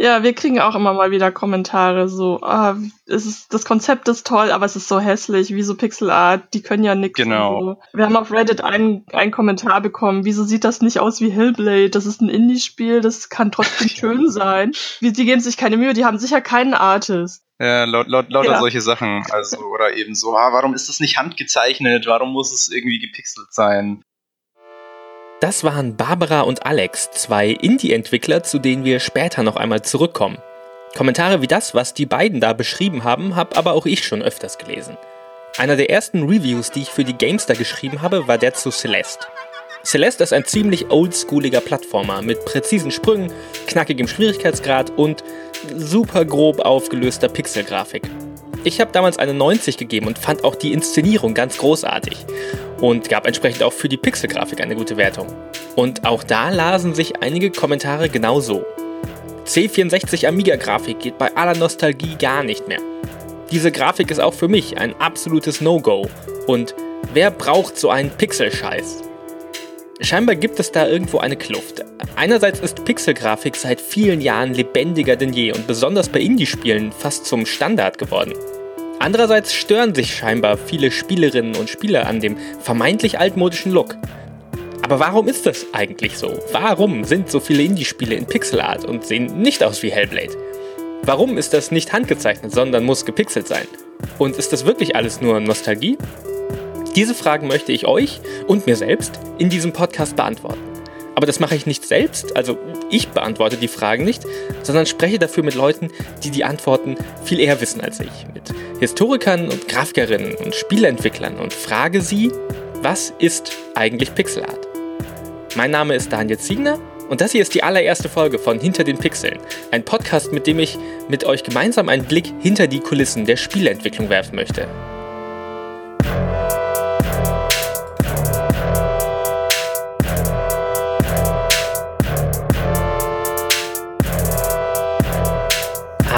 Ja, wir kriegen auch immer mal wieder Kommentare so, ah, es ist, das Konzept ist toll, aber es ist so hässlich, wie so Pixel Art, die können ja nichts. Genau. So. Wir haben auf Reddit einen, einen Kommentar bekommen, wieso sieht das nicht aus wie Hellblade? Das ist ein Indie-Spiel, das kann trotzdem schön sein. Die, die geben sich keine Mühe, die haben sicher keinen Artist. Ja, laut, laut, lauter Ja. solche Sachen. Also, oder eben so, ah, warum ist das nicht handgezeichnet? Warum muss es irgendwie gepixelt sein? Das waren Barbara und Alex, zwei Indie-Entwickler, zu denen wir später noch einmal zurückkommen. Kommentare wie das, was die beiden da beschrieben haben, habe aber auch ich schon öfters gelesen. Einer der ersten Reviews, die ich für die Gamestar geschrieben habe, war der zu Celeste. Celeste ist ein ziemlich oldschooliger Plattformer mit präzisen Sprüngen, knackigem Schwierigkeitsgrad und super grob aufgelöster Pixelgrafik. Ich habe damals eine 90 gegeben und fand auch die Inszenierung ganz großartig und gab entsprechend auch für die Pixelgrafik eine gute Wertung. Und auch da lasen sich einige Kommentare genauso. C64 Amiga-Grafik geht bei aller Nostalgie gar nicht mehr. Diese Grafik ist auch für mich ein absolutes No-Go. Und wer braucht so einen Pixelscheiß? Scheinbar gibt es da irgendwo eine Kluft. Einerseits ist Pixelgrafik seit vielen Jahren lebendiger denn je und besonders bei Indie-Spielen fast zum Standard geworden. Andererseits stören sich scheinbar viele Spielerinnen und Spieler an dem vermeintlich altmodischen Look. Aber warum ist das eigentlich so? Warum sind so viele Indie-Spiele in Pixelart und sehen nicht aus wie Hellblade? Warum ist das nicht handgezeichnet, sondern muss gepixelt sein? Und ist das wirklich alles nur Nostalgie? Diese Fragen möchte ich euch und mir selbst in diesem Podcast beantworten. Aber das mache ich nicht selbst, also ich beantworte die Fragen nicht, sondern spreche dafür mit Leuten, die die Antworten viel eher wissen als ich. Mit Historikern und Grafikerinnen und Spieleentwicklern und frage sie, was ist eigentlich Pixelart? Mein Name ist Daniel Ziegner und das hier ist die allererste Folge von Hinter den Pixeln, ein Podcast, mit dem ich mit euch gemeinsam einen Blick hinter die Kulissen der Spieleentwicklung werfen möchte.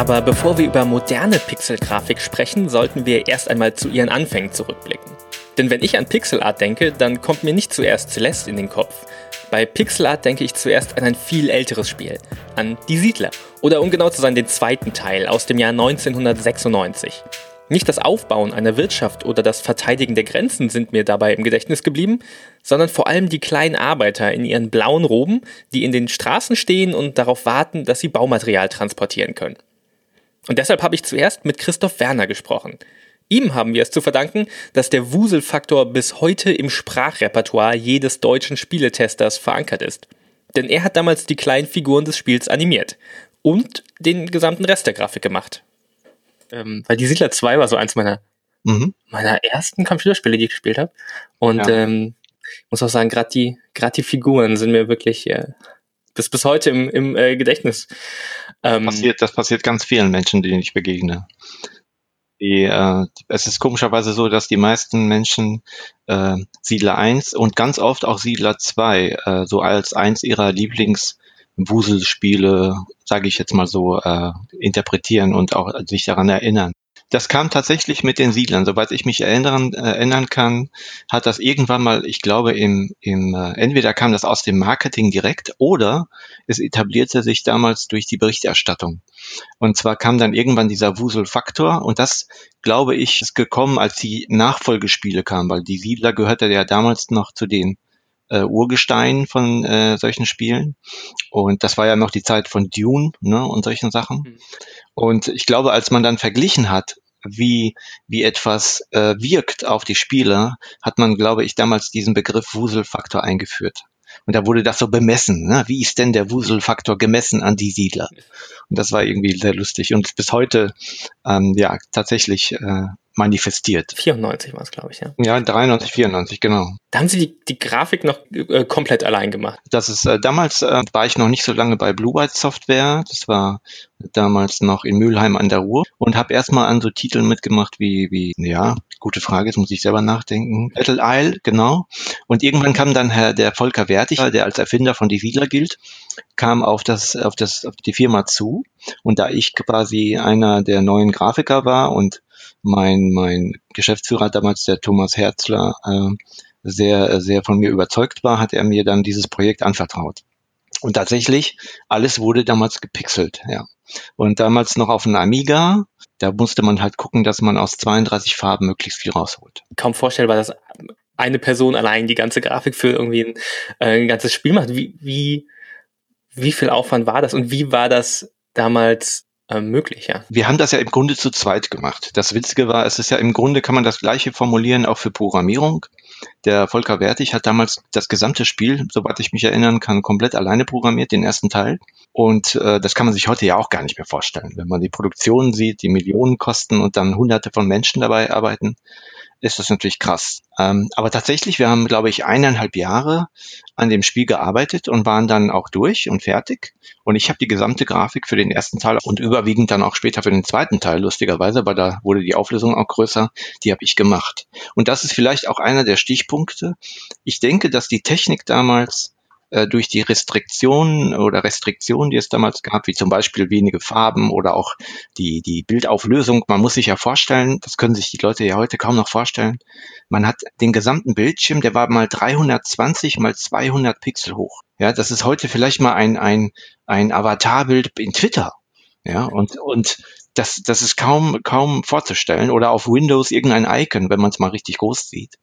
Aber bevor wir über moderne Pixelgrafik sprechen, sollten wir erst einmal zu ihren Anfängen zurückblicken. Denn wenn ich an Pixelart denke, dann kommt mir nicht zuerst Celeste in den Kopf. Bei Pixelart denke ich zuerst an ein viel älteres Spiel, an Die Siedler oder um genau zu sein den zweiten Teil aus dem Jahr 1996. Nicht das Aufbauen einer Wirtschaft oder das Verteidigen der Grenzen sind mir dabei im Gedächtnis geblieben, sondern vor allem die kleinen Arbeiter in ihren blauen Roben, die in den Straßen stehen und darauf warten, dass sie Baumaterial transportieren können. Und deshalb habe ich zuerst mit Christoph Werner gesprochen. Ihm haben wir es zu verdanken, dass der Wuselfaktor bis heute im Sprachrepertoire jedes deutschen Spieletesters verankert ist. Denn er hat damals die kleinen Figuren des Spiels animiert und den gesamten Rest der Grafik gemacht. Ähm, weil die Siedler 2 war so eins meiner, Mhm. meiner ersten Computerspiele, die ich gespielt habe. Und Ja. ähm, ich muss auch sagen, gerade die, grad die Figuren sind mir wirklich äh, bis, bis heute im, im äh, Gedächtnis. Ähm, Passiert, das passiert ganz vielen Menschen, denen ich begegne. Die, äh, es ist komischerweise so, dass die meisten Menschen äh, Siedler 1 und ganz oft auch Siedler 2 äh, so als eins ihrer Lieblingswuselspiele, sage ich jetzt mal so, äh, interpretieren und auch sich daran erinnern. Das kam tatsächlich mit den Siedlern. Soweit ich mich erinnern, äh, erinnern kann, hat das irgendwann mal, ich glaube, im, im äh, entweder kam das aus dem Marketing direkt oder es etablierte sich damals durch die Berichterstattung. Und zwar kam dann irgendwann dieser Wuselfaktor und das, glaube ich, ist gekommen, als die Nachfolgespiele kamen, weil die Siedler gehörte ja damals noch zu den äh, Urgesteinen von äh, solchen Spielen. Und das war ja noch die Zeit von Dune ne, und solchen Sachen. Mhm. Und ich glaube, als man dann verglichen hat, wie, wie etwas äh, wirkt auf die Spieler, hat man, glaube ich, damals diesen Begriff Wuselfaktor eingeführt. Und da wurde das so bemessen. Ne? Wie ist denn der Wuselfaktor gemessen an die Siedler? Und das war irgendwie sehr lustig und bis heute ähm, ja tatsächlich äh, manifestiert. 94 war es, glaube ich, ja. Ja, 93, 94, genau. Da haben sie die, die Grafik noch äh, komplett allein gemacht. Das ist äh, damals äh, war ich noch nicht so lange bei Blue White Software. Das war damals noch in Mülheim an der Ruhr und habe erstmal an so Titeln mitgemacht wie wie ja gute Frage, jetzt muss ich selber nachdenken. Battle Isle, genau. Und irgendwann kam dann Herr der Volker Wertig, der als Erfinder von Die Siedler gilt, kam auf das auf das auf die Firma zu und da ich quasi einer der neuen Grafiker war und mein mein Geschäftsführer damals der Thomas Herzler äh, sehr sehr von mir überzeugt war, hat er mir dann dieses Projekt anvertraut. Und tatsächlich, alles wurde damals gepixelt, ja. Und damals noch auf einem Amiga, da musste man halt gucken, dass man aus 32 Farben möglichst viel rausholt. Kaum vorstellbar, dass eine Person allein die ganze Grafik für irgendwie ein, äh, ein ganzes Spiel macht. Wie, wie, wie viel Aufwand war das und wie war das damals möglich, ja. Wir haben das ja im Grunde zu zweit gemacht. Das Witzige war, es ist ja im Grunde, kann man das gleiche formulieren, auch für Programmierung. Der Volker Wertig hat damals das gesamte Spiel, soweit ich mich erinnern kann, komplett alleine programmiert, den ersten Teil. Und äh, das kann man sich heute ja auch gar nicht mehr vorstellen. Wenn man die Produktion sieht, die Millionen kosten und dann hunderte von Menschen dabei arbeiten, ist das natürlich krass. Ähm, aber tatsächlich, wir haben, glaube ich, eineinhalb Jahre an dem Spiel gearbeitet und waren dann auch durch und fertig. Und ich habe die gesamte Grafik für den ersten Teil und überwiegend dann auch später für den zweiten Teil, lustigerweise, weil da wurde die Auflösung auch größer, die habe ich gemacht. Und das ist vielleicht auch einer der Stichpunkte. Ich denke, dass die Technik damals äh, durch die Restriktionen oder Restriktionen, die es damals gab, wie zum Beispiel wenige Farben oder auch die, die Bildauflösung. Man muss sich ja vorstellen, das können sich die Leute ja heute kaum noch vorstellen. Man hat den gesamten Bildschirm, der war mal 320 mal 200 Pixel hoch. Ja, das ist heute vielleicht mal ein, ein, ein Avatarbild in Twitter. Ja, und, und das, das ist kaum, kaum vorzustellen. Oder auf Windows irgendein Icon, wenn man es mal richtig groß sieht.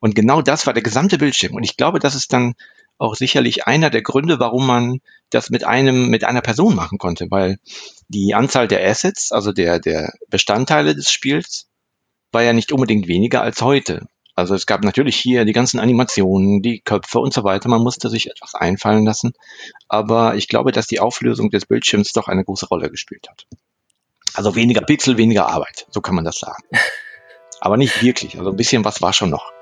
Und genau das war der gesamte Bildschirm. Und ich glaube, das ist dann auch sicherlich einer der Gründe, warum man das mit einem, mit einer Person machen konnte, weil die Anzahl der Assets, also der, der Bestandteile des Spiels, war ja nicht unbedingt weniger als heute. Also es gab natürlich hier die ganzen Animationen, die Köpfe und so weiter. Man musste sich etwas einfallen lassen. Aber ich glaube, dass die Auflösung des Bildschirms doch eine große Rolle gespielt hat. Also weniger Pixel, weniger Arbeit. So kann man das sagen. Aber nicht wirklich. Also ein bisschen was war schon noch.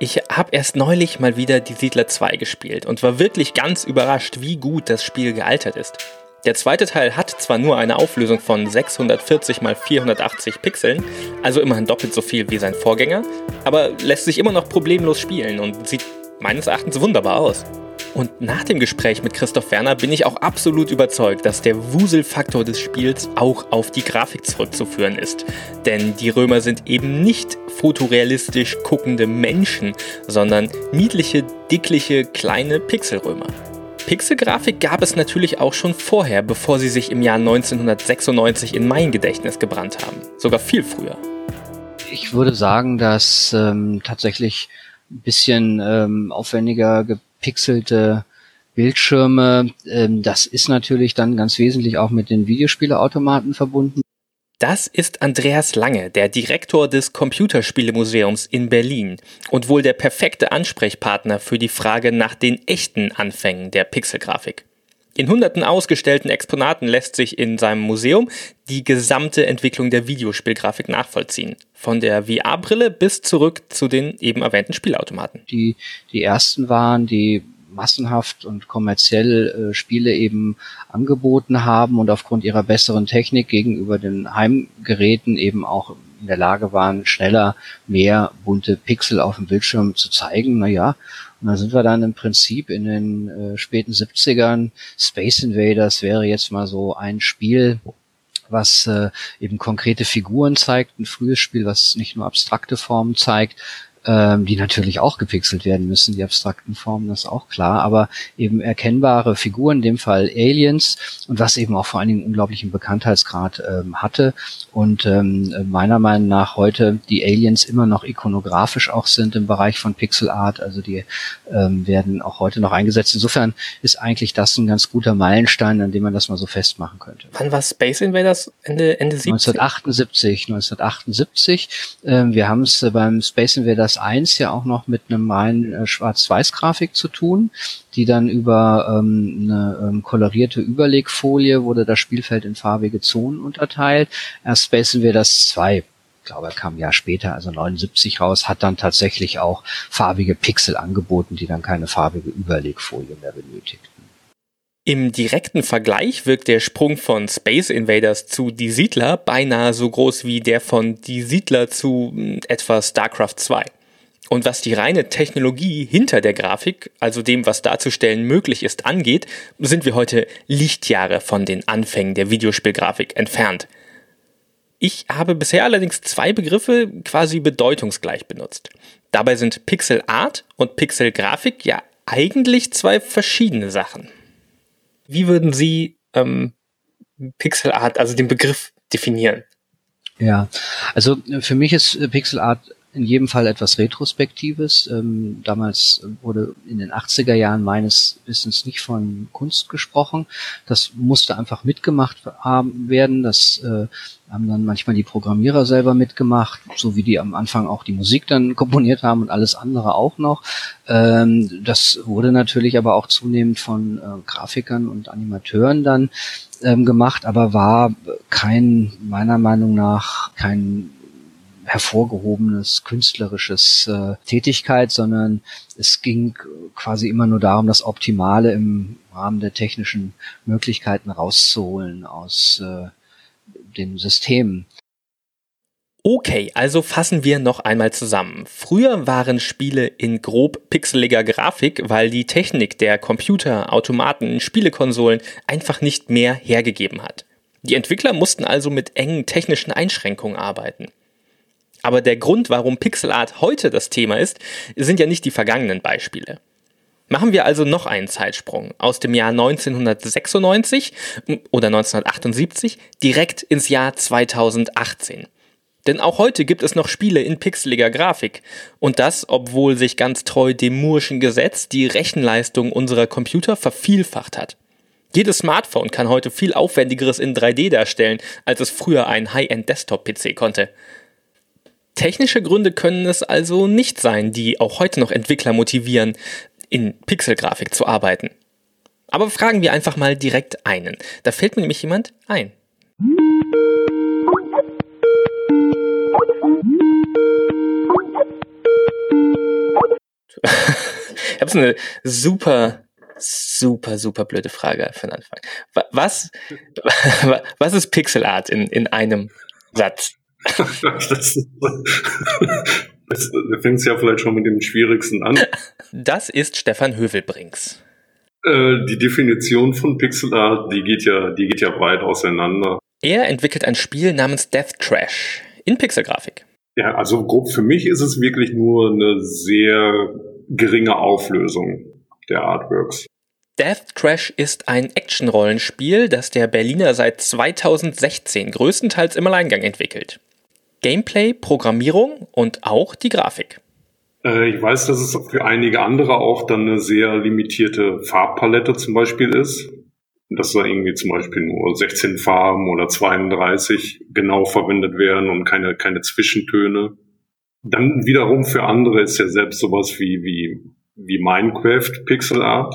Ich habe erst neulich mal wieder die Siedler 2 gespielt und war wirklich ganz überrascht, wie gut das Spiel gealtert ist. Der zweite Teil hat zwar nur eine Auflösung von 640 x 480 Pixeln, also immerhin doppelt so viel wie sein Vorgänger, aber lässt sich immer noch problemlos spielen und sieht meines Erachtens wunderbar aus. Und nach dem Gespräch mit Christoph Werner bin ich auch absolut überzeugt, dass der Wuselfaktor des Spiels auch auf die Grafik zurückzuführen ist. Denn die Römer sind eben nicht fotorealistisch guckende Menschen, sondern niedliche, dickliche, kleine Pixelrömer. Pixelgrafik gab es natürlich auch schon vorher, bevor sie sich im Jahr 1996 in mein Gedächtnis gebrannt haben. Sogar viel früher. Ich würde sagen, dass ähm, tatsächlich ein bisschen ähm, aufwendiger gepixelte Bildschirme. Ähm, das ist natürlich dann ganz wesentlich auch mit den Videospieleautomaten verbunden. Das ist Andreas Lange, der Direktor des Computerspielemuseums in Berlin und wohl der perfekte Ansprechpartner für die Frage nach den echten Anfängen der Pixelgrafik. In hunderten ausgestellten Exponaten lässt sich in seinem Museum die gesamte Entwicklung der Videospielgrafik nachvollziehen. Von der VR-Brille bis zurück zu den eben erwähnten Spielautomaten. Die, die ersten waren, die massenhaft und kommerziell äh, Spiele eben angeboten haben und aufgrund ihrer besseren Technik gegenüber den Heimgeräten eben auch in der Lage waren, schneller mehr bunte Pixel auf dem Bildschirm zu zeigen. Naja, und da sind wir dann im Prinzip in den äh, späten 70ern. Space Invaders wäre jetzt mal so ein Spiel, was äh, eben konkrete Figuren zeigt, ein frühes Spiel, was nicht nur abstrakte Formen zeigt, ähm, die natürlich auch gepixelt werden müssen, die abstrakten Formen, das ist auch klar, aber eben erkennbare Figuren, in dem Fall Aliens und was eben auch vor allen Dingen unglaublichen Bekanntheitsgrad ähm, hatte und ähm, meiner Meinung nach heute die Aliens immer noch ikonografisch auch sind im Bereich von Pixel Art, also die ähm, werden auch heute noch eingesetzt. Insofern ist eigentlich das ein ganz guter Meilenstein, an dem man das mal so festmachen könnte. Wann war Space Invaders? Ende, Ende 70? 1978, 1978. Ähm, wir haben es äh, beim Space Invaders OS 1 ja auch noch mit einem reinen äh, Schwarz-Weiß-Grafik zu tun, die dann über ähm, eine ähm, kolorierte Überlegfolie wurde das Spielfeld in farbige Zonen unterteilt. Erst Space Invaders 2 ich glaube, er kam ein Jahr später, also 79 raus, hat dann tatsächlich auch farbige Pixel angeboten, die dann keine farbige Überlegfolie mehr benötigten. Im direkten Vergleich wirkt der Sprung von Space Invaders zu Die Siedler beinahe so groß wie der von Die Siedler zu hm, etwa StarCraft 2. Und was die reine Technologie hinter der Grafik, also dem, was darzustellen möglich ist, angeht, sind wir heute Lichtjahre von den Anfängen der Videospielgrafik entfernt. Ich habe bisher allerdings zwei Begriffe quasi bedeutungsgleich benutzt. Dabei sind Pixel Art und Pixel Grafik ja eigentlich zwei verschiedene Sachen. Wie würden Sie ähm, Pixel Art, also den Begriff definieren? Ja, also für mich ist Pixel Art in jedem Fall etwas Retrospektives. Ähm, damals wurde in den 80er Jahren meines Wissens nicht von Kunst gesprochen. Das musste einfach mitgemacht haben, werden. Das äh, haben dann manchmal die Programmierer selber mitgemacht, so wie die am Anfang auch die Musik dann komponiert haben und alles andere auch noch. Ähm, das wurde natürlich aber auch zunehmend von äh, Grafikern und Animateuren dann ähm, gemacht, aber war kein, meiner Meinung nach, kein hervorgehobenes künstlerisches äh, Tätigkeit, sondern es ging quasi immer nur darum, das Optimale im Rahmen der technischen Möglichkeiten rauszuholen aus äh, dem System. Okay, also fassen wir noch einmal zusammen. Früher waren Spiele in grob pixeliger Grafik, weil die Technik der Computer, Automaten, Spielekonsolen einfach nicht mehr hergegeben hat. Die Entwickler mussten also mit engen technischen Einschränkungen arbeiten. Aber der Grund, warum Pixel Art heute das Thema ist, sind ja nicht die vergangenen Beispiele. Machen wir also noch einen Zeitsprung aus dem Jahr 1996 oder 1978 direkt ins Jahr 2018. Denn auch heute gibt es noch Spiele in pixeliger Grafik. Und das, obwohl sich ganz treu dem Moore'schen Gesetz die Rechenleistung unserer Computer vervielfacht hat. Jedes Smartphone kann heute viel aufwendigeres in 3D darstellen, als es früher ein High-End-Desktop-PC konnte. Technische Gründe können es also nicht sein, die auch heute noch Entwickler motivieren, in Pixelgrafik zu arbeiten. Aber fragen wir einfach mal direkt einen. Da fällt mir nämlich jemand ein. ich habe so eine super, super, super blöde Frage für den Anfang. Was, was ist Pixel Art in, in einem Satz? das, das, das, da fängt es ja vielleicht schon mit dem Schwierigsten an. Das ist Stefan Hövelbrinks. Äh, die Definition von Pixel Art, die geht ja, die geht ja weit auseinander. Er entwickelt ein Spiel namens Death Trash in Pixelgrafik. Ja, also grob für mich ist es wirklich nur eine sehr geringe Auflösung der Artworks. Death Trash ist ein Action-Rollenspiel, das der Berliner seit 2016 größtenteils im Alleingang entwickelt. Gameplay, Programmierung und auch die Grafik. Äh, ich weiß, dass es für einige andere auch dann eine sehr limitierte Farbpalette zum Beispiel ist. Dass da irgendwie zum Beispiel nur 16 Farben oder 32 genau verwendet werden und keine, keine Zwischentöne. Dann wiederum für andere ist ja selbst sowas wie, wie, wie Minecraft Pixel Art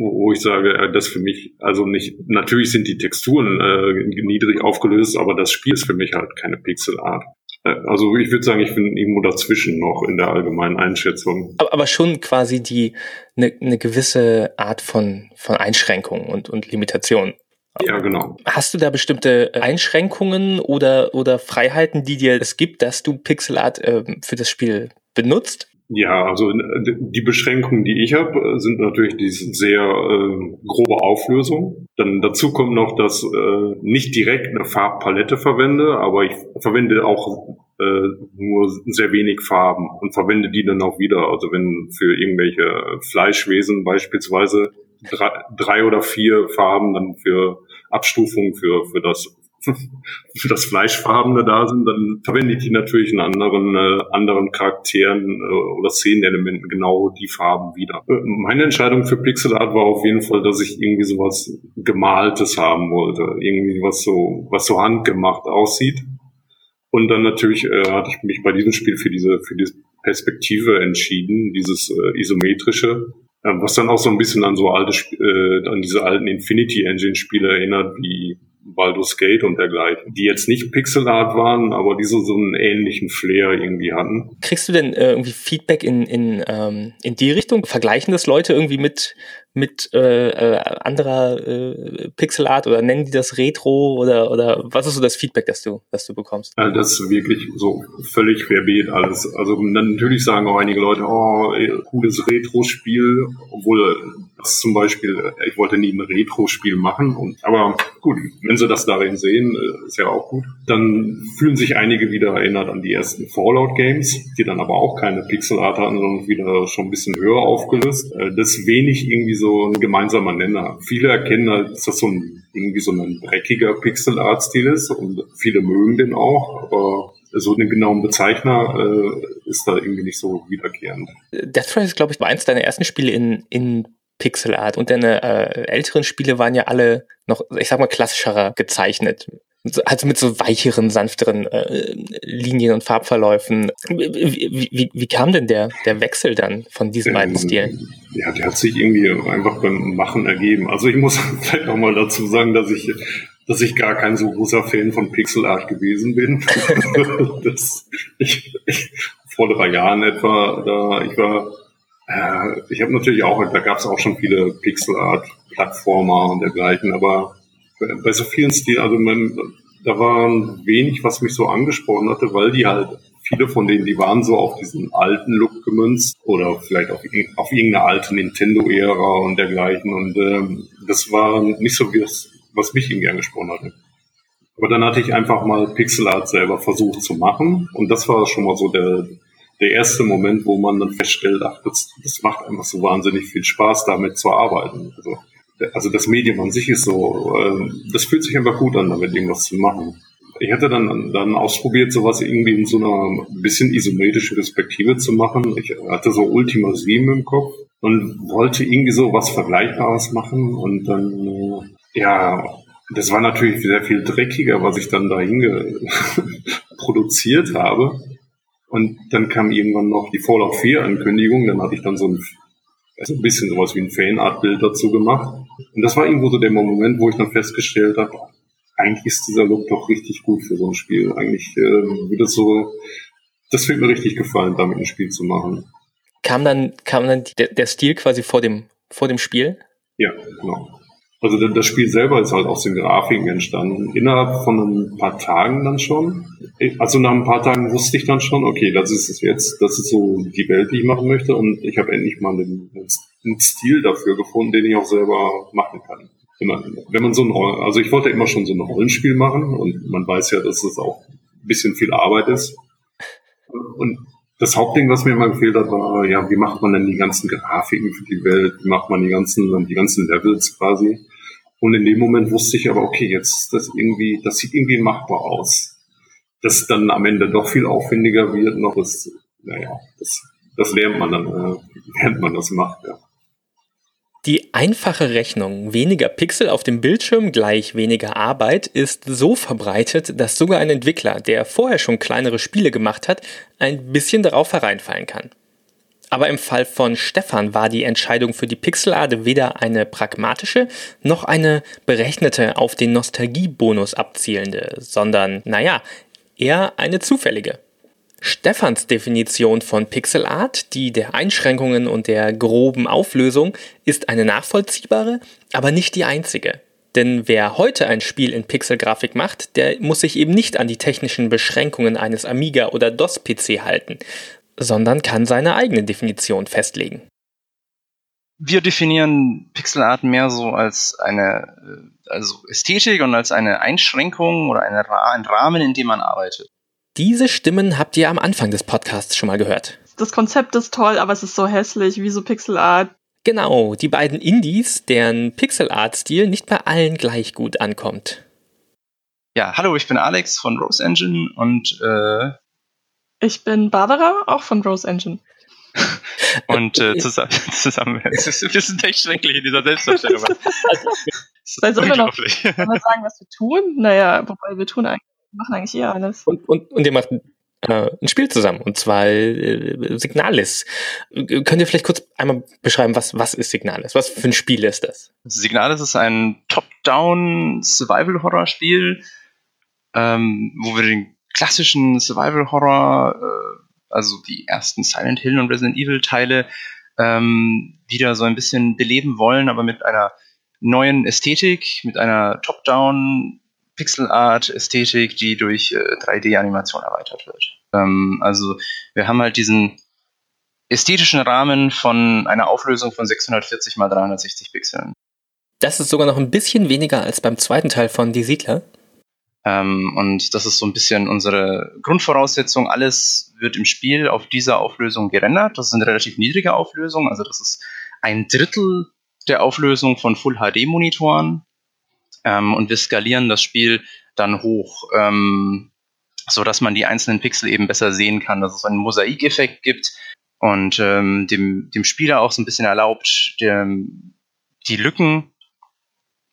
wo ich sage, äh, das für mich, also nicht, natürlich sind die Texturen äh, niedrig aufgelöst, aber das Spiel ist für mich halt keine Pixelart. Äh, also ich würde sagen, ich bin irgendwo dazwischen noch in der allgemeinen Einschätzung. Aber, aber schon quasi die eine ne gewisse Art von, von Einschränkung und, und Limitation. Ja, genau. Hast du da bestimmte Einschränkungen oder, oder Freiheiten, die dir es gibt, dass du Pixelart äh, für das Spiel benutzt? Ja, also äh, die Beschränkungen, die ich habe, äh, sind natürlich die sehr äh, grobe Auflösung. Dann dazu kommt noch, dass äh, nicht direkt eine Farbpalette verwende, aber ich verwende auch äh, nur sehr wenig Farben und verwende die dann auch wieder. Also wenn für irgendwelche Fleischwesen beispielsweise drei, drei oder vier Farben dann für Abstufungen für, für das für das Fleischfarbene da sind, dann verwende ich die natürlich in anderen, äh, anderen Charakteren äh, oder Szenenelementen genau die Farben wieder. Äh, meine Entscheidung für Pixel Art war auf jeden Fall, dass ich irgendwie sowas Gemaltes haben wollte. Irgendwie was so, was so handgemacht aussieht. Und dann natürlich äh, hatte ich mich bei diesem Spiel für diese, für diese Perspektive entschieden, dieses äh, isometrische, äh, was dann auch so ein bisschen an so alte, äh, an diese alten Infinity Engine Spiele erinnert, wie Baldur's Gate und dergleichen, die jetzt nicht Pixelart waren, aber die so, so einen ähnlichen Flair irgendwie hatten. Kriegst du denn äh, irgendwie Feedback in, in, ähm, in die Richtung? Vergleichen das Leute irgendwie mit, mit äh, äh, anderer äh, Pixelart oder nennen die das Retro oder, oder was ist so das Feedback, das du, das du bekommst? Ja, das ist wirklich so völlig querbeet alles. Also natürlich sagen auch einige Leute, oh, cooles Retro-Spiel, obwohl das zum Beispiel, ich wollte nie ein Retro-Spiel machen, und, aber gut, wenn sie das darin sehen, äh, ist ja auch gut. Dann fühlen sich einige wieder erinnert an die ersten Fallout-Games, die dann aber auch keine Pixelart hatten, sondern wieder schon ein bisschen höher aufgelöst. Äh, das wenig irgendwie so ein gemeinsamer Nenner. Viele erkennen halt, dass das so ein, irgendwie so ein dreckiger Pixel-Art-Stil ist und viele mögen den auch, aber so einen genauen Bezeichner äh, ist da irgendwie nicht so wiederkehrend. Death Race, glaube ich, war eins deiner ersten Spiele in, in Pixel Art und deine äh, älteren Spiele waren ja alle noch, ich sag mal, klassischerer gezeichnet. Also mit so weicheren, sanfteren äh, Linien und Farbverläufen. Wie, wie, wie kam denn der, der Wechsel dann von diesen beiden ähm, Stilen? Ja, der hat sich irgendwie einfach beim Machen ergeben. Also ich muss vielleicht auch mal dazu sagen, dass ich dass ich gar kein so großer Fan von Pixel Art gewesen bin. das, ich, ich, vor drei Jahren etwa, da ich war, äh, ich habe natürlich auch, da gab es auch schon viele Pixel Art Plattformer und dergleichen, aber bei so vielen Stilen, also man, da war wenig, was mich so angesprochen hatte, weil die halt viele von denen, die waren so auf diesen alten Look gemünzt oder vielleicht auf, auf irgendeine alte Nintendo-Ära und dergleichen. Und ähm, das war nicht so, wie das, was mich irgendwie angesprochen hatte. Aber dann hatte ich einfach mal Pixel Art selber versucht zu machen. Und das war schon mal so der, der erste Moment, wo man dann feststellt, ach, das, das macht einfach so wahnsinnig viel Spaß, damit zu arbeiten. Also also das Medium an sich ist so, äh, das fühlt sich einfach gut an, damit irgendwas zu machen. Ich hatte dann, dann ausprobiert, sowas irgendwie in so einer bisschen isometrischen Perspektive zu machen. Ich hatte so Ultima 7 im Kopf und wollte irgendwie so was Vergleichbares machen und dann, äh, ja, das war natürlich sehr viel dreckiger, was ich dann da produziert habe. Und dann kam irgendwann noch die Fallout 4 Ankündigung, dann hatte ich dann so ein also ein bisschen sowas wie ein Fanart-Bild dazu gemacht. Und das war irgendwo so der Moment, wo ich dann festgestellt habe, eigentlich ist dieser Look doch richtig gut für so ein Spiel. Eigentlich äh, würde es so, das wird mir richtig gefallen, damit ein Spiel zu machen. Kam dann, kam dann der, der Stil quasi vor dem, vor dem Spiel? Ja, genau. Also das Spiel selber ist halt aus den Grafiken entstanden. Innerhalb von ein paar Tagen dann schon. Also nach ein paar Tagen wusste ich dann schon, okay, das ist es jetzt, das ist so die Welt, die ich machen möchte. Und ich habe endlich mal einen, einen, Stil dafür gefunden, den ich auch selber machen kann. Wenn man, so ein, also ich wollte immer schon so ein Rollenspiel machen und man weiß ja, dass es auch ein bisschen viel Arbeit ist. Und das Hauptding, was mir immer gefehlt hat, war, ja, wie macht man denn die ganzen Grafiken für die Welt? Wie macht man die ganzen, die ganzen Levels quasi? Und in dem Moment wusste ich aber, okay, jetzt das irgendwie, das sieht irgendwie machbar aus. Dass dann am Ende doch viel aufwendiger wird, noch ist, naja, das, das lernt man dann, äh, während man das macht, ja. Einfache Rechnung weniger Pixel auf dem Bildschirm gleich weniger Arbeit ist so verbreitet, dass sogar ein Entwickler, der vorher schon kleinere Spiele gemacht hat, ein bisschen darauf hereinfallen kann. Aber im Fall von Stefan war die Entscheidung für die Pixelart weder eine pragmatische noch eine berechnete auf den Nostalgiebonus abzielende, sondern, naja, eher eine zufällige. Stefans Definition von Pixelart, die der Einschränkungen und der groben Auflösung, ist eine nachvollziehbare, aber nicht die einzige. Denn wer heute ein Spiel in Pixelgrafik macht, der muss sich eben nicht an die technischen Beschränkungen eines Amiga oder DOS-PC halten, sondern kann seine eigene Definition festlegen. Wir definieren Pixelart mehr so als eine äh, also Ästhetik und als eine Einschränkung oder eine, ein Rahmen, in dem man arbeitet. Diese Stimmen habt ihr am Anfang des Podcasts schon mal gehört. Das Konzept ist toll, aber es ist so hässlich, wie so Pixelart. Genau, die beiden Indies, deren Pixelart-Stil nicht bei allen gleich gut ankommt. Ja, hallo, ich bin Alex von Rose Engine und äh, ich bin Barbara, auch von Rose Engine. Und äh, zusammen, zusammen ein bisschen echt schrecklich in dieser Selbstdarstellung. Weil sollen wir noch wir sagen, was wir tun? Naja, wobei wir tun eigentlich, machen eigentlich eher alles. Und, und, und ihr macht äh, ein Spiel zusammen, und zwar äh, Signalis. Könnt ihr vielleicht kurz einmal beschreiben, was, was ist Signalis? Was für ein Spiel ist das? Signalis ist ein Top-Down Survival-Horror-Spiel, ähm, wo wir den klassischen Survival-Horror, äh, also die ersten Silent Hill und Resident Evil-Teile, ähm, wieder so ein bisschen beleben wollen, aber mit einer neuen Ästhetik, mit einer Top-Down Pixel-Art-Ästhetik, die durch äh, 3D-Animation erweitert wird. Ähm, also wir haben halt diesen ästhetischen Rahmen von einer Auflösung von 640 mal 360 Pixeln. Das ist sogar noch ein bisschen weniger als beim zweiten Teil von Die Siedler. Ähm, und das ist so ein bisschen unsere Grundvoraussetzung. Alles wird im Spiel auf dieser Auflösung gerendert. Das ist eine relativ niedrige Auflösung. Also das ist ein Drittel der Auflösung von Full HD Monitoren ähm, und wir skalieren das Spiel dann hoch, ähm, so dass man die einzelnen Pixel eben besser sehen kann, dass es einen Mosaikeffekt gibt und ähm, dem, dem Spieler auch so ein bisschen erlaubt, der, die Lücken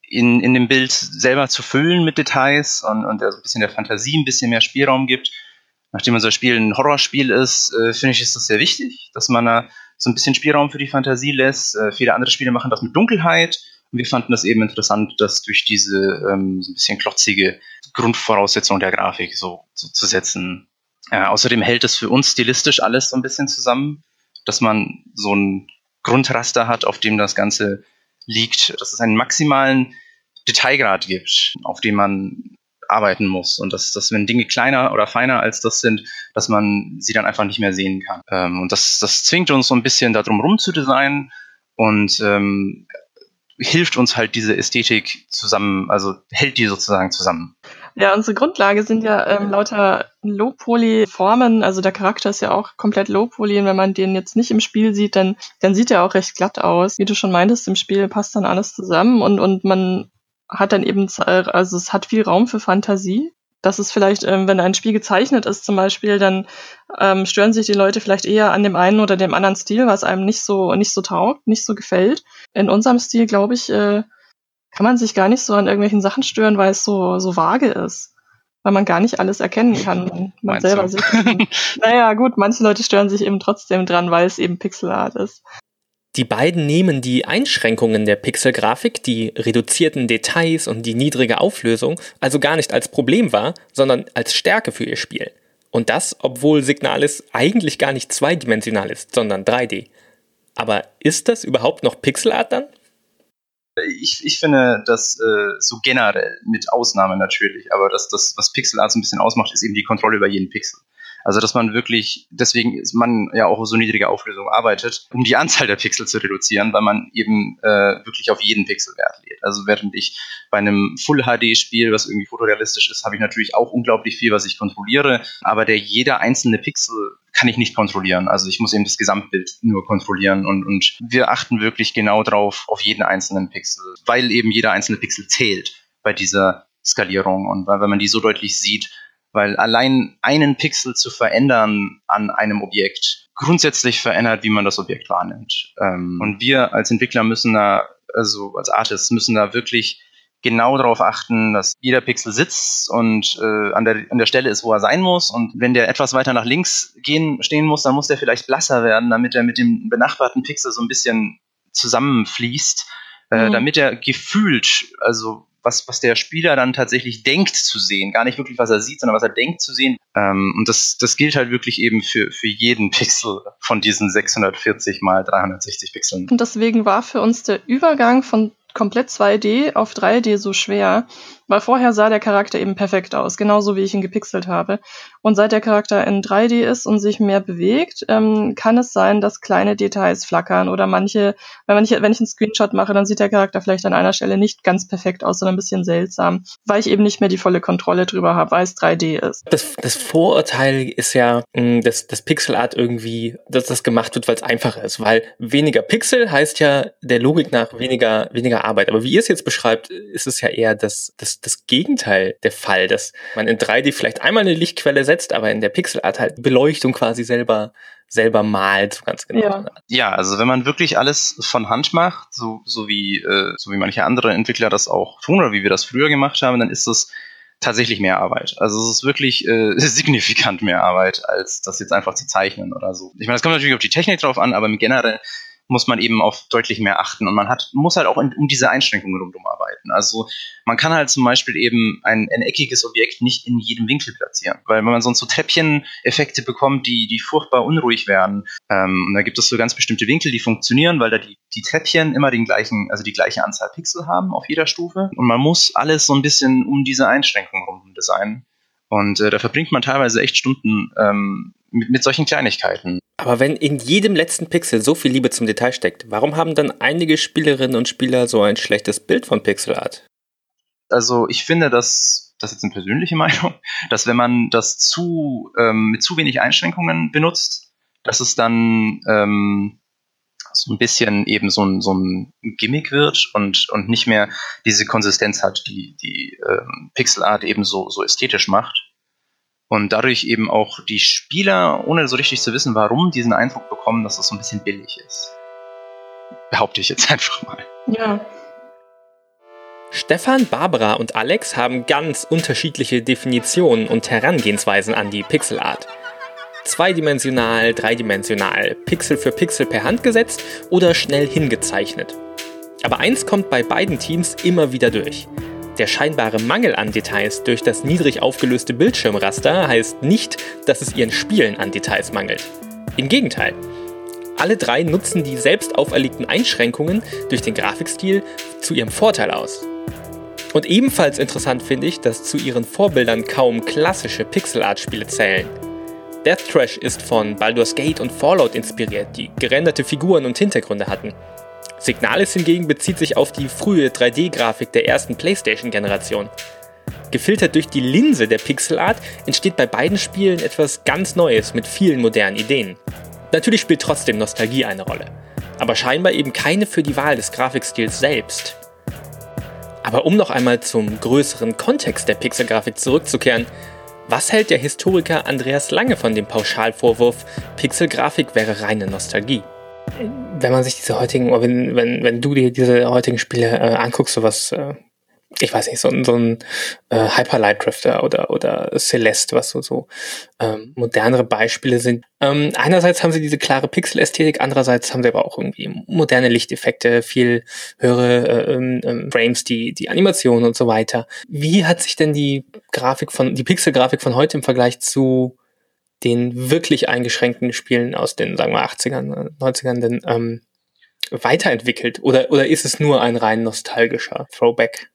in, in dem Bild selber zu füllen mit Details und, und der ein bisschen der Fantasie ein bisschen mehr Spielraum gibt. Nachdem unser Spiel ein Horrorspiel ist, äh, finde ich, ist das sehr wichtig, dass man da so ein bisschen Spielraum für die Fantasie lässt. Äh, viele andere Spiele machen das mit Dunkelheit. Und wir fanden das eben interessant, das durch diese ähm, so ein bisschen klotzige Grundvoraussetzung der Grafik so, so zu setzen. Äh, außerdem hält es für uns stilistisch alles so ein bisschen zusammen, dass man so ein Grundraster hat, auf dem das Ganze liegt, dass es einen maximalen Detailgrad gibt, auf dem man arbeiten muss und dass, dass wenn Dinge kleiner oder feiner als das sind, dass man sie dann einfach nicht mehr sehen kann. Ähm, und das, das zwingt uns so ein bisschen darum rum zu designen und ähm, hilft uns halt diese Ästhetik zusammen, also hält die sozusagen zusammen. Ja, unsere Grundlage sind ja ähm, lauter Low-Poly-Formen. Also der Charakter ist ja auch komplett Low-Poly und wenn man den jetzt nicht im Spiel sieht, dann, dann sieht er auch recht glatt aus. Wie du schon meintest, im Spiel passt dann alles zusammen und, und man hat dann eben, also es hat viel Raum für Fantasie. Das ist vielleicht, ähm, wenn ein Spiel gezeichnet ist zum Beispiel, dann ähm, stören sich die Leute vielleicht eher an dem einen oder dem anderen Stil, was einem nicht so nicht so taugt, nicht so gefällt. In unserem Stil, glaube ich, äh, kann man sich gar nicht so an irgendwelchen Sachen stören, weil es so, so vage ist. Weil man gar nicht alles erkennen kann. Man Meinst selber sich. naja, gut, manche Leute stören sich eben trotzdem dran, weil es eben Pixelart ist. Die beiden nehmen die Einschränkungen der Pixelgrafik, die reduzierten Details und die niedrige Auflösung also gar nicht als Problem wahr, sondern als Stärke für ihr Spiel. Und das, obwohl Signalis eigentlich gar nicht zweidimensional ist, sondern 3D. Aber ist das überhaupt noch Pixelart dann? ich, ich finde das äh, so generell, mit Ausnahme natürlich, aber das, das, was Pixel Art so ein bisschen ausmacht, ist eben die Kontrolle über jeden Pixel. Also, dass man wirklich, deswegen ist man ja auch so niedrige Auflösung arbeitet, um die Anzahl der Pixel zu reduzieren, weil man eben äh, wirklich auf jeden Pixel Wert legt. Also, während ich bei einem Full-HD-Spiel, was irgendwie fotorealistisch ist, habe ich natürlich auch unglaublich viel, was ich kontrolliere, aber der jeder einzelne Pixel kann ich nicht kontrollieren. Also ich muss eben das Gesamtbild nur kontrollieren und, und wir achten wirklich genau drauf auf jeden einzelnen Pixel, weil eben jeder einzelne Pixel zählt bei dieser Skalierung und weil, wenn man die so deutlich sieht, weil allein einen Pixel zu verändern an einem Objekt grundsätzlich verändert, wie man das Objekt wahrnimmt. Ähm, und wir als Entwickler müssen da, also als Artists müssen da wirklich genau darauf achten, dass jeder Pixel sitzt und äh, an, der, an der Stelle ist, wo er sein muss. Und wenn der etwas weiter nach links gehen, stehen muss, dann muss der vielleicht blasser werden, damit er mit dem benachbarten Pixel so ein bisschen zusammenfließt, äh, mhm. damit er gefühlt, also was, was der Spieler dann tatsächlich denkt zu sehen. Gar nicht wirklich, was er sieht, sondern was er denkt zu sehen. Ähm, und das, das gilt halt wirklich eben für, für jeden Pixel von diesen 640 mal 360 Pixeln. Und deswegen war für uns der Übergang von komplett 2D auf 3D so schwer, weil vorher sah der Charakter eben perfekt aus, genauso wie ich ihn gepixelt habe. Und seit der Charakter in 3D ist und sich mehr bewegt, ähm, kann es sein, dass kleine Details flackern oder manche, wenn, ich, wenn ich einen Screenshot mache, dann sieht der Charakter vielleicht an einer Stelle nicht ganz perfekt aus, sondern ein bisschen seltsam, weil ich eben nicht mehr die volle Kontrolle drüber habe, weil es 3D ist. Das, das Vorurteil ist ja, mh, dass das Pixelart irgendwie, dass das gemacht wird, weil es einfacher ist, weil weniger Pixel heißt ja der Logik nach weniger, weniger Arbeit. Aber wie ihr es jetzt beschreibt, ist es ja eher das, das das, Gegenteil der Fall, dass man in 3D vielleicht einmal eine Lichtquelle setzt, aber in der Pixelart halt Beleuchtung quasi selber selber malt, so ganz genau. Ja. ja, also wenn man wirklich alles von Hand macht, so, so wie äh, so wie manche andere Entwickler das auch tun oder wie wir das früher gemacht haben, dann ist das tatsächlich mehr Arbeit. Also es ist wirklich äh, signifikant mehr Arbeit, als das jetzt einfach zu zeichnen oder so. Ich meine, es kommt natürlich auf die Technik drauf an, aber generell muss man eben auf deutlich mehr achten und man hat, muss halt auch in, um diese Einschränkungen rundum arbeiten. Also man kann halt zum Beispiel eben ein, ein eckiges Objekt nicht in jedem Winkel platzieren, weil wenn man sonst so Treppchen-Effekte bekommt, die, die furchtbar unruhig werden, ähm, und da gibt es so ganz bestimmte Winkel, die funktionieren, weil da die, die Treppchen immer den gleichen, also die gleiche Anzahl Pixel haben auf jeder Stufe und man muss alles so ein bisschen um diese Einschränkungen rum designen. Und äh, da verbringt man teilweise echt Stunden ähm, mit, mit solchen Kleinigkeiten. Aber wenn in jedem letzten Pixel so viel Liebe zum Detail steckt, warum haben dann einige Spielerinnen und Spieler so ein schlechtes Bild von Pixelart? Also ich finde, dass das ist jetzt eine persönliche Meinung, dass wenn man das zu ähm, mit zu wenig Einschränkungen benutzt, dass es dann ähm, so ein bisschen eben so ein, so ein Gimmick wird und, und nicht mehr diese Konsistenz hat, die die ähm, Pixelart eben so, so ästhetisch macht. Und dadurch eben auch die Spieler, ohne so richtig zu wissen, warum, diesen Eindruck bekommen, dass das so ein bisschen billig ist. Behaupte ich jetzt einfach mal. Ja. Stefan, Barbara und Alex haben ganz unterschiedliche Definitionen und Herangehensweisen an die Pixelart zweidimensional, dreidimensional, Pixel für Pixel per Hand gesetzt oder schnell hingezeichnet. Aber eins kommt bei beiden Teams immer wieder durch. Der scheinbare Mangel an Details durch das niedrig aufgelöste Bildschirmraster heißt nicht, dass es ihren Spielen an Details mangelt. Im Gegenteil. Alle drei nutzen die selbst auferlegten Einschränkungen durch den Grafikstil zu ihrem Vorteil aus. Und ebenfalls interessant finde ich, dass zu ihren Vorbildern kaum klassische Pixel-Art-Spiele zählen. Death Trash ist von Baldur's Gate und Fallout inspiriert, die gerenderte Figuren und Hintergründe hatten. Signalis hingegen bezieht sich auf die frühe 3D-Grafik der ersten PlayStation-Generation. Gefiltert durch die Linse der Pixelart entsteht bei beiden Spielen etwas ganz Neues mit vielen modernen Ideen. Natürlich spielt trotzdem Nostalgie eine Rolle, aber scheinbar eben keine für die Wahl des Grafikstils selbst. Aber um noch einmal zum größeren Kontext der Pixelgrafik zurückzukehren, was hält der Historiker Andreas Lange von dem Pauschalvorwurf, Pixelgrafik wäre reine Nostalgie? Wenn man sich diese heutigen, wenn, wenn, wenn du dir diese heutigen Spiele äh, anguckst, sowas äh, ich weiß nicht, so, so ein äh, Hyperlight Drifter oder, oder Celeste, was so, so ähm, modernere Beispiele sind. Ähm, einerseits haben sie diese klare Pixel-Ästhetik, andererseits haben sie aber auch irgendwie moderne Lichteffekte, viel höhere äh, ähm, ähm, Frames, die, die Animationen und so weiter. Wie hat sich denn die Grafik von, die Pixel-Grafik von heute im Vergleich zu den wirklich eingeschränkten Spielen aus den, sagen wir, 80ern, 90ern denn ähm, weiterentwickelt? Oder, oder ist es nur ein rein nostalgischer Throwback?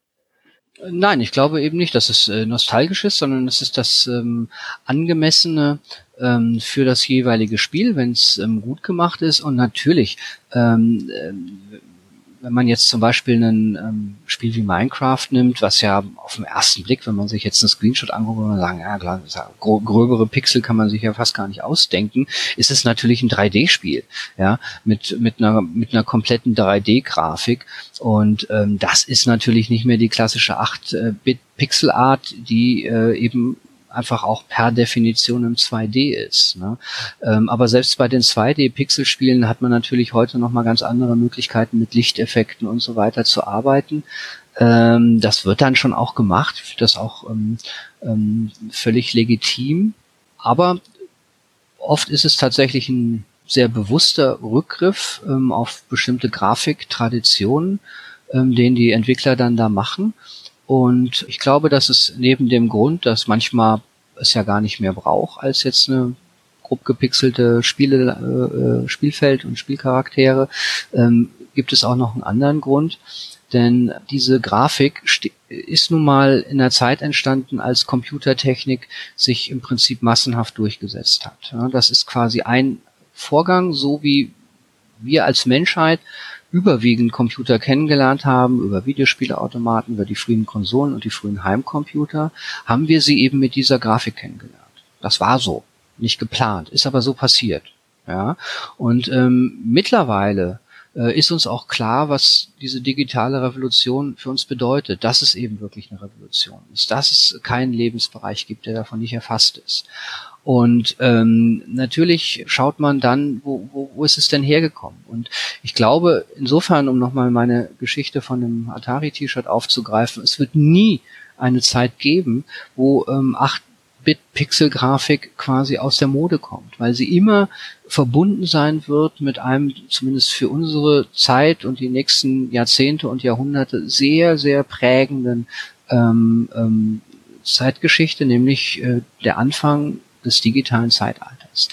Nein, ich glaube eben nicht, dass es äh, nostalgisch ist, sondern es ist das ähm, angemessene ähm, für das jeweilige Spiel, wenn es ähm, gut gemacht ist. Und natürlich, ähm, äh, wenn man jetzt zum Beispiel ein ähm, Spiel wie Minecraft nimmt, was ja auf den ersten Blick, wenn man sich jetzt einen Screenshot anguckt, würde man sagen, ja klar, grö gröbere Pixel kann man sich ja fast gar nicht ausdenken, ist es natürlich ein 3D-Spiel, ja, mit, mit einer, mit einer kompletten 3D-Grafik. Und ähm, das ist natürlich nicht mehr die klassische 8-Bit-Pixel-Art, die äh, eben einfach auch per Definition im 2D ist. Ne? Ähm, aber selbst bei den 2D-Pixel-Spielen hat man natürlich heute noch mal ganz andere Möglichkeiten mit Lichteffekten und so weiter zu arbeiten. Ähm, das wird dann schon auch gemacht. Das auch ähm, ähm, völlig legitim. Aber oft ist es tatsächlich ein sehr bewusster Rückgriff ähm, auf bestimmte Grafiktraditionen, ähm, den die Entwickler dann da machen. Und ich glaube, dass es neben dem Grund, dass manchmal es ja gar nicht mehr braucht, als jetzt eine grob gepixelte Spiele, äh, Spielfeld und Spielcharaktere, ähm, gibt es auch noch einen anderen Grund. Denn diese Grafik ist nun mal in der Zeit entstanden, als Computertechnik sich im Prinzip massenhaft durchgesetzt hat. das ist quasi ein Vorgang, so wie wir als Menschheit überwiegend Computer kennengelernt haben, über Videospieleautomaten, über die frühen Konsolen und die frühen Heimcomputer, haben wir sie eben mit dieser Grafik kennengelernt. Das war so, nicht geplant, ist aber so passiert. Ja, und ähm, mittlerweile äh, ist uns auch klar, was diese digitale Revolution für uns bedeutet, dass es eben wirklich eine Revolution ist, dass es keinen Lebensbereich gibt, der davon nicht erfasst ist. Und ähm, natürlich schaut man dann, wo, wo, wo ist es denn hergekommen? Und ich glaube, insofern, um nochmal meine Geschichte von dem Atari-T-Shirt aufzugreifen, es wird nie eine Zeit geben, wo ähm, 8-Bit-Pixel-Grafik quasi aus der Mode kommt, weil sie immer verbunden sein wird mit einem, zumindest für unsere Zeit und die nächsten Jahrzehnte und Jahrhunderte, sehr, sehr prägenden ähm, ähm, Zeitgeschichte, nämlich äh, der Anfang des digitalen Zeitalters.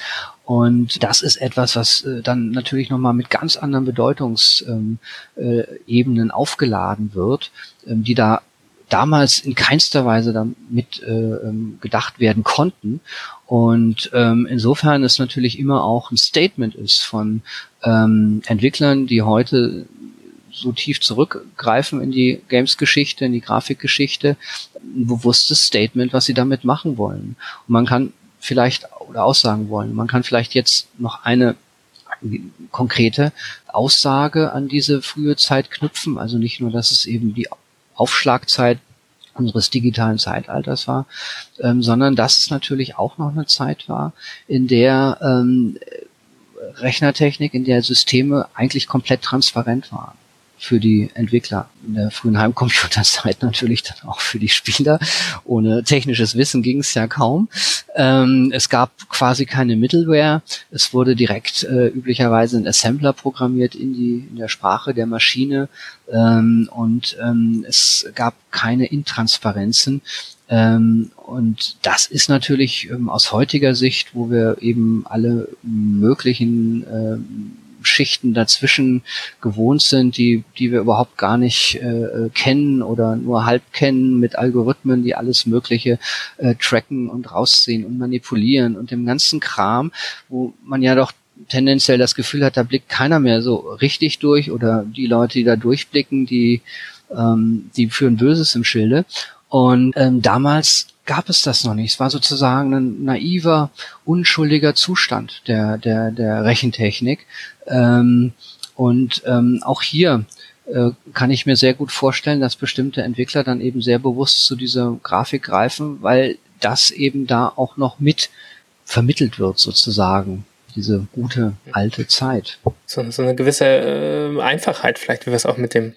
Und das ist etwas, was äh, dann natürlich nochmal mit ganz anderen Bedeutungsebenen ähm, äh, aufgeladen wird, ähm, die da damals in keinster Weise damit äh, ähm, gedacht werden konnten. Und ähm, insofern ist natürlich immer auch ein Statement ist von ähm, Entwicklern, die heute so tief zurückgreifen in die Games-Geschichte, in die Grafikgeschichte, ein bewusstes Statement, was sie damit machen wollen. Und man kann vielleicht oder aussagen wollen. Man kann vielleicht jetzt noch eine konkrete Aussage an diese frühe Zeit knüpfen. Also nicht nur, dass es eben die Aufschlagzeit unseres digitalen Zeitalters war, ähm, sondern dass es natürlich auch noch eine Zeit war, in der ähm, Rechnertechnik, in der Systeme eigentlich komplett transparent waren für die Entwickler. In der frühen Heimcomputerzeit natürlich dann auch für die Spieler. Ohne technisches Wissen ging es ja kaum. Ähm, es gab quasi keine Middleware. Es wurde direkt äh, üblicherweise ein Assembler programmiert in die in der Sprache der Maschine ähm, und ähm, es gab keine Intransparenzen. Ähm, und das ist natürlich ähm, aus heutiger Sicht, wo wir eben alle möglichen ähm, Schichten dazwischen gewohnt sind, die, die wir überhaupt gar nicht äh, kennen oder nur halb kennen mit Algorithmen, die alles Mögliche äh, tracken und rausziehen und manipulieren und dem ganzen Kram, wo man ja doch tendenziell das Gefühl hat, da blickt keiner mehr so richtig durch oder die Leute, die da durchblicken, die, ähm, die führen Böses im Schilde. Und ähm, damals gab es das noch nicht. Es war sozusagen ein naiver, unschuldiger Zustand der, der, der Rechentechnik. Ähm, und ähm, auch hier äh, kann ich mir sehr gut vorstellen, dass bestimmte Entwickler dann eben sehr bewusst zu dieser Grafik greifen, weil das eben da auch noch mit vermittelt wird sozusagen diese gute alte Zeit. So, so eine gewisse äh, Einfachheit vielleicht, wie wir es auch mit dem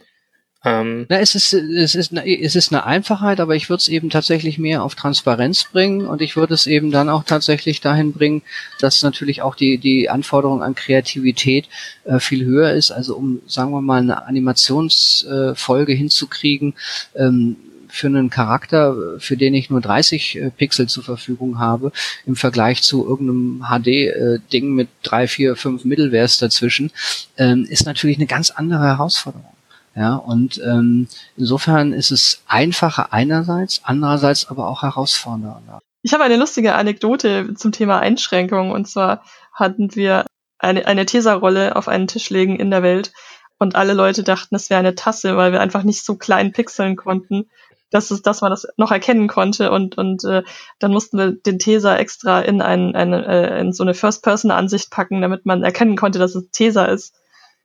ähm, Na, es ist, es ist, es ist eine Einfachheit, aber ich würde es eben tatsächlich mehr auf Transparenz bringen und ich würde es eben dann auch tatsächlich dahin bringen, dass natürlich auch die, die Anforderung an Kreativität äh, viel höher ist. Also um, sagen wir mal, eine Animationsfolge äh, hinzukriegen, ähm, für einen Charakter, für den ich nur 30 äh, Pixel zur Verfügung habe, im Vergleich zu irgendeinem HD-Ding äh, mit drei, vier, fünf Middlewares dazwischen, ähm, ist natürlich eine ganz andere Herausforderung. Ja, und ähm, insofern ist es einfacher einerseits, andererseits aber auch herausfordernder. Ich habe eine lustige Anekdote zum Thema Einschränkung. Und zwar hatten wir eine, eine Tesa-Rolle auf einen Tisch legen in der Welt und alle Leute dachten, es wäre eine Tasse, weil wir einfach nicht so klein pixeln konnten, dass, es, dass man das noch erkennen konnte. Und, und äh, dann mussten wir den Tesa extra in, ein, eine, äh, in so eine First-Person-Ansicht packen, damit man erkennen konnte, dass es Tesa ist.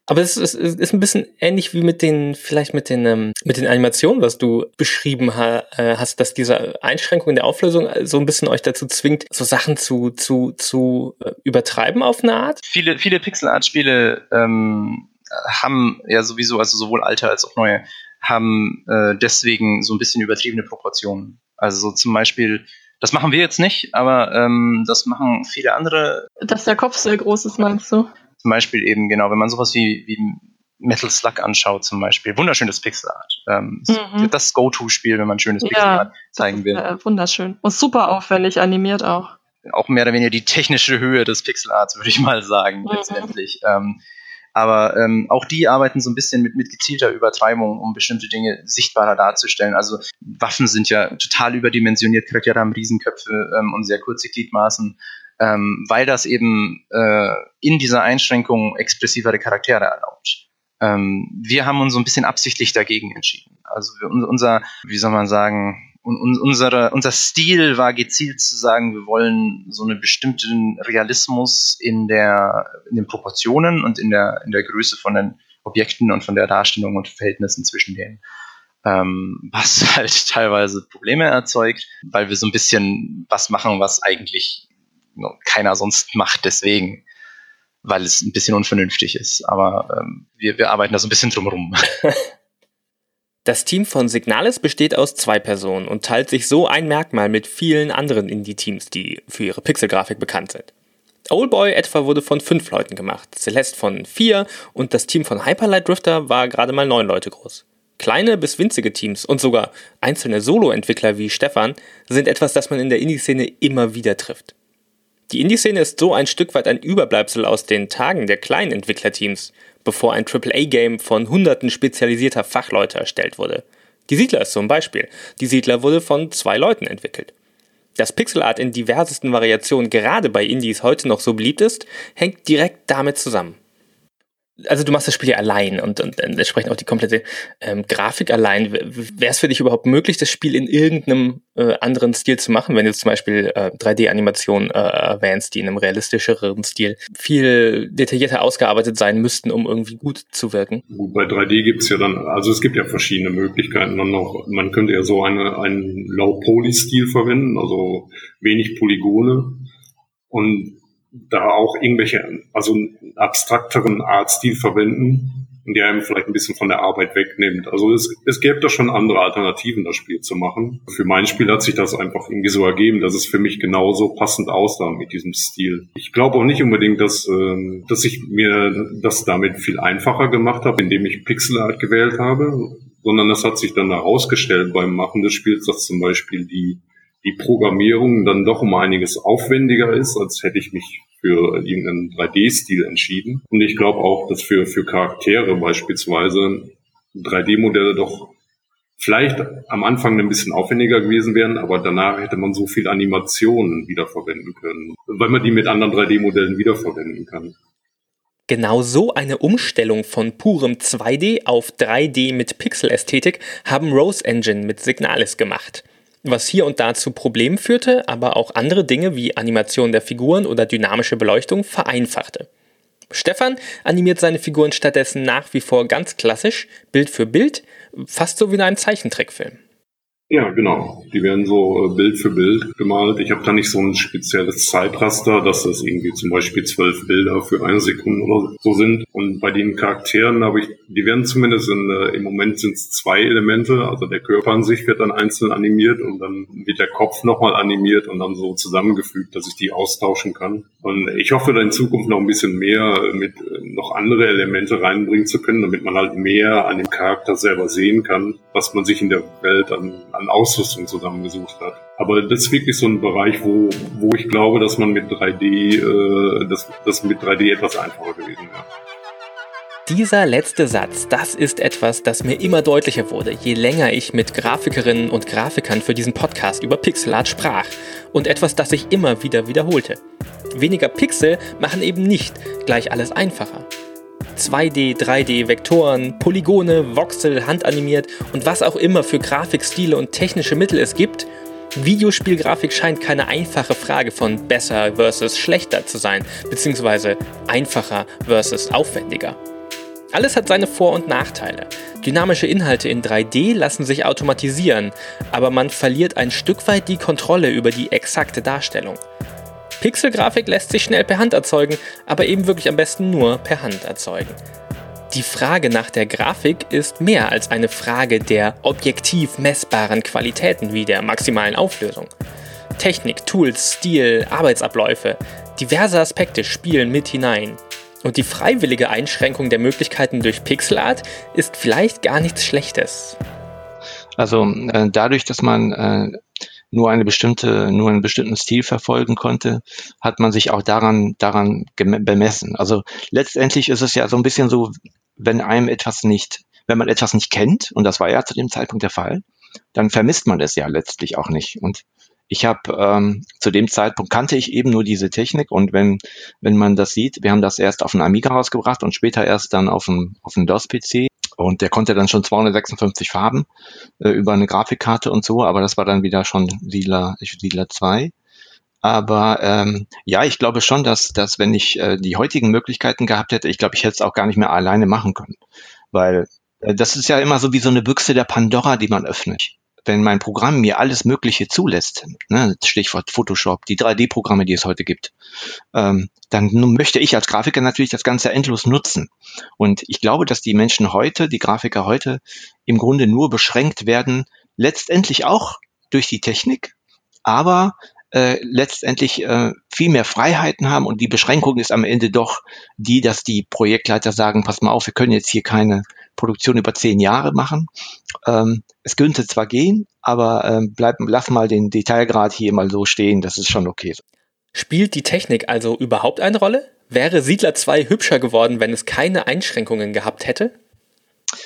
Aber es ist, es ist ein bisschen ähnlich wie mit den, vielleicht mit den, ähm, mit den Animationen, was du beschrieben ha, äh, hast, dass diese Einschränkung in der Auflösung so ein bisschen euch dazu zwingt, so Sachen zu, zu, zu äh, übertreiben auf eine Art. Viele, viele Pixel-Art-Spiele ähm, haben ja sowieso, also sowohl alte als auch neue, haben äh, deswegen so ein bisschen übertriebene Proportionen. Also so zum Beispiel das machen wir jetzt nicht, aber ähm, das machen viele andere. Dass der Kopf sehr groß ist, meinst du? Zum Beispiel eben, genau, wenn man sowas wie, wie Metal Slug anschaut zum Beispiel, wunderschönes Pixelart. Ähm, mhm. Das Go-To-Spiel, wenn man schönes ja, Pixelart zeigen will. Äh, wunderschön. Und super aufwendig animiert auch. Auch mehr oder weniger die technische Höhe des Pixelarts, würde ich mal sagen, mhm. letztendlich. Ähm, aber ähm, auch die arbeiten so ein bisschen mit, mit gezielter Übertreibung, um bestimmte Dinge sichtbarer darzustellen. Also Waffen sind ja total überdimensioniert, Charaktere haben Riesenköpfe ähm, und sehr kurze Gliedmaßen ähm, weil das eben äh, in dieser Einschränkung expressivere Charaktere erlaubt. Ähm, wir haben uns so ein bisschen absichtlich dagegen entschieden. Also unser, wie soll man sagen, un, unsere, unser Stil war gezielt zu sagen, wir wollen so einen bestimmten Realismus in der, in den Proportionen und in der, in der Größe von den Objekten und von der Darstellung und Verhältnissen zwischen denen. Ähm, was halt teilweise Probleme erzeugt, weil wir so ein bisschen was machen, was eigentlich keiner sonst macht, deswegen, weil es ein bisschen unvernünftig ist. Aber ähm, wir, wir arbeiten da so ein bisschen drumherum. Das Team von Signalis besteht aus zwei Personen und teilt sich so ein Merkmal mit vielen anderen Indie-Teams, die für ihre Pixelgrafik bekannt sind. Oldboy etwa wurde von fünf Leuten gemacht, Celeste von vier und das Team von Hyperlight Drifter war gerade mal neun Leute groß. Kleine bis winzige Teams und sogar einzelne Solo-Entwickler wie Stefan sind etwas, das man in der Indie-Szene immer wieder trifft. Die Indie-Szene ist so ein Stück weit ein Überbleibsel aus den Tagen der kleinen Entwicklerteams, bevor ein AAA-Game von hunderten spezialisierter Fachleute erstellt wurde. Die Siedler ist zum Beispiel. Die Siedler wurde von zwei Leuten entwickelt. Dass Pixelart in diversesten Variationen gerade bei Indies heute noch so beliebt ist, hängt direkt damit zusammen. Also du machst das Spiel ja allein und, und, entsprechend auch die komplette ähm, Grafik allein. Wäre es für dich überhaupt möglich, das Spiel in irgendeinem äh, anderen Stil zu machen, wenn du zum Beispiel äh, 3D-Animationen äh, erwähnst, die in einem realistischeren Stil viel detaillierter ausgearbeitet sein müssten, um irgendwie gut zu wirken? Bei 3D gibt es ja dann, also es gibt ja verschiedene Möglichkeiten dann noch. Man könnte ja so eine, einen Low-Poly-Stil verwenden, also wenig Polygone. Und da auch irgendwelche, also einen abstrakteren Artstil verwenden, der einem vielleicht ein bisschen von der Arbeit wegnimmt. Also es, es gäbe da schon andere Alternativen, das Spiel zu machen. Für mein Spiel hat sich das einfach irgendwie so ergeben, dass es für mich genauso passend aussah mit diesem Stil. Ich glaube auch nicht unbedingt, dass, äh, dass ich mir das damit viel einfacher gemacht habe, indem ich Pixel Art gewählt habe, sondern das hat sich dann herausgestellt beim Machen des Spiels, dass zum Beispiel die die Programmierung dann doch um einiges aufwendiger ist, als hätte ich mich für irgendeinen 3D-Stil entschieden. Und ich glaube auch, dass für, für Charaktere beispielsweise 3D-Modelle doch vielleicht am Anfang ein bisschen aufwendiger gewesen wären, aber danach hätte man so viel Animationen wiederverwenden können, weil man die mit anderen 3D-Modellen wiederverwenden kann. Genau so eine Umstellung von purem 2D auf 3D mit Pixel-Ästhetik haben Rose Engine mit Signalis gemacht was hier und da zu Problemen führte, aber auch andere Dinge wie Animation der Figuren oder dynamische Beleuchtung vereinfachte. Stefan animiert seine Figuren stattdessen nach wie vor ganz klassisch, Bild für Bild, fast so wie in einem Zeichentrickfilm. Ja, genau. Die werden so äh, Bild für Bild gemalt. Ich habe da nicht so ein spezielles Zeitraster, dass das irgendwie zum Beispiel zwölf Bilder für eine Sekunde oder so sind. Und bei den Charakteren habe ich, die werden zumindest in, äh, im Moment sind es zwei Elemente. Also der Körper an sich wird dann einzeln animiert und dann wird der Kopf nochmal animiert und dann so zusammengefügt, dass ich die austauschen kann. Und ich hoffe da in Zukunft noch ein bisschen mehr mit äh, noch andere Elemente reinbringen zu können, damit man halt mehr an dem Charakter selber sehen kann, was man sich in der Welt an an Ausrüstung zusammengesucht hat. Aber das ist wirklich so ein Bereich, wo, wo ich glaube, dass man mit 3D, äh, dass das mit 3D etwas einfacher gewesen wäre. Dieser letzte Satz, das ist etwas, das mir immer deutlicher wurde, je länger ich mit Grafikerinnen und Grafikern für diesen Podcast über Pixelart sprach und etwas, das ich immer wieder wiederholte. Weniger Pixel machen eben nicht gleich alles einfacher. 2D, 3D, Vektoren, Polygone, Voxel, handanimiert und was auch immer für Grafikstile und technische Mittel es gibt, Videospielgrafik scheint keine einfache Frage von besser versus schlechter zu sein, beziehungsweise einfacher versus aufwendiger. Alles hat seine Vor- und Nachteile. Dynamische Inhalte in 3D lassen sich automatisieren, aber man verliert ein Stück weit die Kontrolle über die exakte Darstellung. Pixelgrafik lässt sich schnell per Hand erzeugen, aber eben wirklich am besten nur per Hand erzeugen. Die Frage nach der Grafik ist mehr als eine Frage der objektiv messbaren Qualitäten wie der maximalen Auflösung. Technik, Tools, Stil, Arbeitsabläufe, diverse Aspekte spielen mit hinein. Und die freiwillige Einschränkung der Möglichkeiten durch Pixelart ist vielleicht gar nichts Schlechtes. Also äh, dadurch, dass man äh, nur eine bestimmte, nur einen bestimmten Stil verfolgen konnte, hat man sich auch daran, daran bemessen. Also letztendlich ist es ja so ein bisschen so, wenn einem etwas nicht, wenn man etwas nicht kennt, und das war ja zu dem Zeitpunkt der Fall, dann vermisst man es ja letztlich auch nicht. Und ich habe ähm, zu dem Zeitpunkt kannte ich eben nur diese Technik und wenn wenn man das sieht, wir haben das erst auf einen Amiga rausgebracht und später erst dann auf einen auf einen DOS PC und der konnte dann schon 256 Farben äh, über eine Grafikkarte und so, aber das war dann wieder schon Siedler, Siedler 2. Aber ähm, ja, ich glaube schon, dass, dass wenn ich äh, die heutigen Möglichkeiten gehabt hätte, ich glaube, ich hätte es auch gar nicht mehr alleine machen können. Weil äh, das ist ja immer so wie so eine Büchse der Pandora, die man öffnet wenn mein Programm mir alles Mögliche zulässt, ne, Stichwort Photoshop, die 3D-Programme, die es heute gibt, ähm, dann möchte ich als Grafiker natürlich das Ganze endlos nutzen. Und ich glaube, dass die Menschen heute, die Grafiker heute, im Grunde nur beschränkt werden, letztendlich auch durch die Technik, aber äh, letztendlich äh, viel mehr Freiheiten haben und die Beschränkung ist am Ende doch die, dass die Projektleiter sagen, pass mal auf, wir können jetzt hier keine Produktion über zehn Jahre machen. Ähm, es könnte zwar gehen, aber ähm, bleib, lass mal den Detailgrad hier mal so stehen, das ist schon okay. Spielt die Technik also überhaupt eine Rolle? Wäre Siedler 2 hübscher geworden, wenn es keine Einschränkungen gehabt hätte?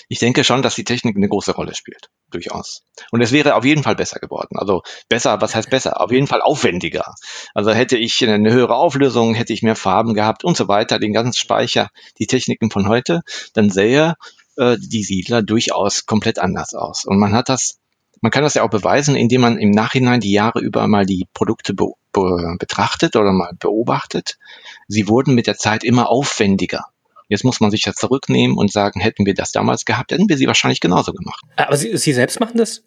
Ich denke schon, dass die Technik eine große Rolle spielt. Durchaus. Und es wäre auf jeden Fall besser geworden. Also besser, was heißt besser? Auf jeden Fall aufwendiger. Also hätte ich eine höhere Auflösung, hätte ich mehr Farben gehabt und so weiter, den ganzen Speicher, die Techniken von heute, dann sähe äh, die Siedler durchaus komplett anders aus. Und man hat das, man kann das ja auch beweisen, indem man im Nachhinein die Jahre über mal die Produkte be be betrachtet oder mal beobachtet. Sie wurden mit der Zeit immer aufwendiger. Jetzt muss man sich das zurücknehmen und sagen, hätten wir das damals gehabt, hätten wir sie wahrscheinlich genauso gemacht. Aber Sie, sie selbst machen das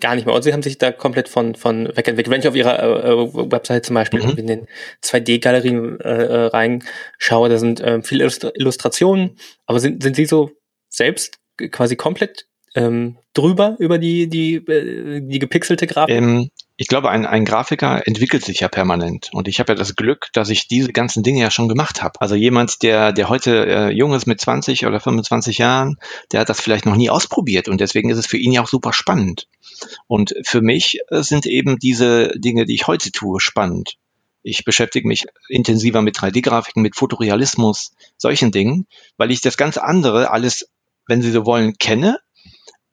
gar nicht mehr. Und Sie haben sich da komplett von, von wegentwickelt. Wenn ich auf Ihrer äh, äh Website zum Beispiel mhm. in den 2D-Galerien äh, äh, reinschaue, da sind äh, viele Illustrationen. Aber sind, sind Sie so selbst quasi komplett ähm, drüber über die, die, äh, die gepixelte Grafik? Ähm, ich glaube, ein, ein Grafiker entwickelt sich ja permanent. Und ich habe ja das Glück, dass ich diese ganzen Dinge ja schon gemacht habe. Also jemand, der, der heute äh, jung ist mit 20 oder 25 Jahren, der hat das vielleicht noch nie ausprobiert. Und deswegen ist es für ihn ja auch super spannend. Und für mich äh, sind eben diese Dinge, die ich heute tue, spannend. Ich beschäftige mich intensiver mit 3D-Grafiken, mit Fotorealismus, solchen Dingen, weil ich das ganze andere alles, wenn Sie so wollen, kenne,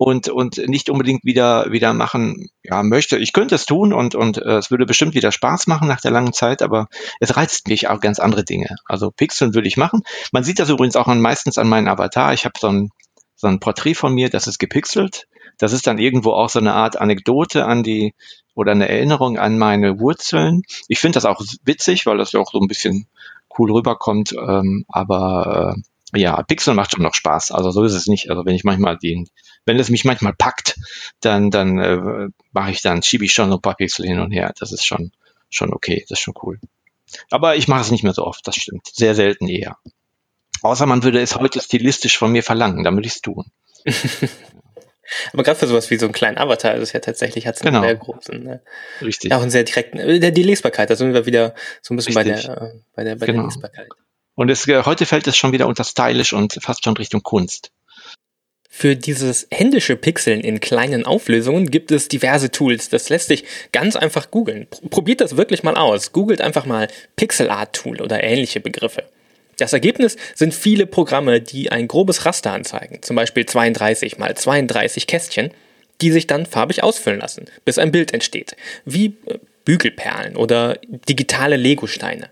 und, und nicht unbedingt wieder, wieder machen ja, möchte. Ich könnte es tun und, und äh, es würde bestimmt wieder Spaß machen nach der langen Zeit, aber es reizt mich auch ganz andere Dinge. Also Pixeln würde ich machen. Man sieht das übrigens auch an, meistens an meinem Avatar. Ich habe so ein, so ein Porträt von mir, das ist gepixelt. Das ist dann irgendwo auch so eine Art Anekdote an die oder eine Erinnerung an meine Wurzeln. Ich finde das auch witzig, weil das ja auch so ein bisschen cool rüberkommt. Ähm, aber äh, ja, Pixel macht schon noch Spaß. Also so ist es nicht. Also wenn ich manchmal den wenn es mich manchmal packt, dann, dann äh, mache ich dann, schiebe ich schon ein paar Pixel hin und her. Das ist schon, schon okay, das ist schon cool. Aber ich mache es nicht mehr so oft, das stimmt. Sehr selten eher. Außer man würde es heute stilistisch von mir verlangen, dann würde ich es tun. Aber gerade für sowas wie so einen kleinen Avatar ist es ja tatsächlich, hat es einen genau. sehr großen, ne? Richtig. Ja, auch einen sehr direkten, äh, die Lesbarkeit, da sind wir wieder so ein bisschen bei der, äh, bei der, bei genau. der Lesbarkeit. Und es, äh, heute fällt es schon wieder unter stylisch und fast schon Richtung Kunst. Für dieses händische Pixeln in kleinen Auflösungen gibt es diverse Tools. Das lässt sich ganz einfach googeln. Probiert das wirklich mal aus. Googelt einfach mal Pixel Art Tool oder ähnliche Begriffe. Das Ergebnis sind viele Programme, die ein grobes Raster anzeigen, zum Beispiel 32 mal 32 Kästchen, die sich dann farbig ausfüllen lassen, bis ein Bild entsteht, wie äh, Bügelperlen oder digitale Legosteine.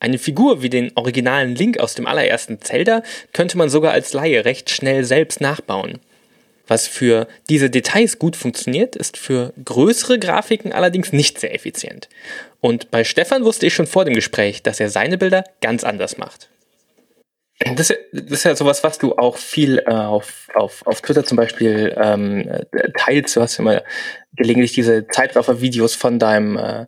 Eine Figur wie den originalen Link aus dem allerersten Zelda könnte man sogar als Laie recht schnell selbst nachbauen. Was für diese Details gut funktioniert, ist für größere Grafiken allerdings nicht sehr effizient. Und bei Stefan wusste ich schon vor dem Gespräch, dass er seine Bilder ganz anders macht. Das, das ist ja sowas, was du auch viel äh, auf, auf, auf Twitter zum Beispiel ähm, teilst. Du hast ja mal gelegentlich diese Zeitraffer-Videos von deinem äh,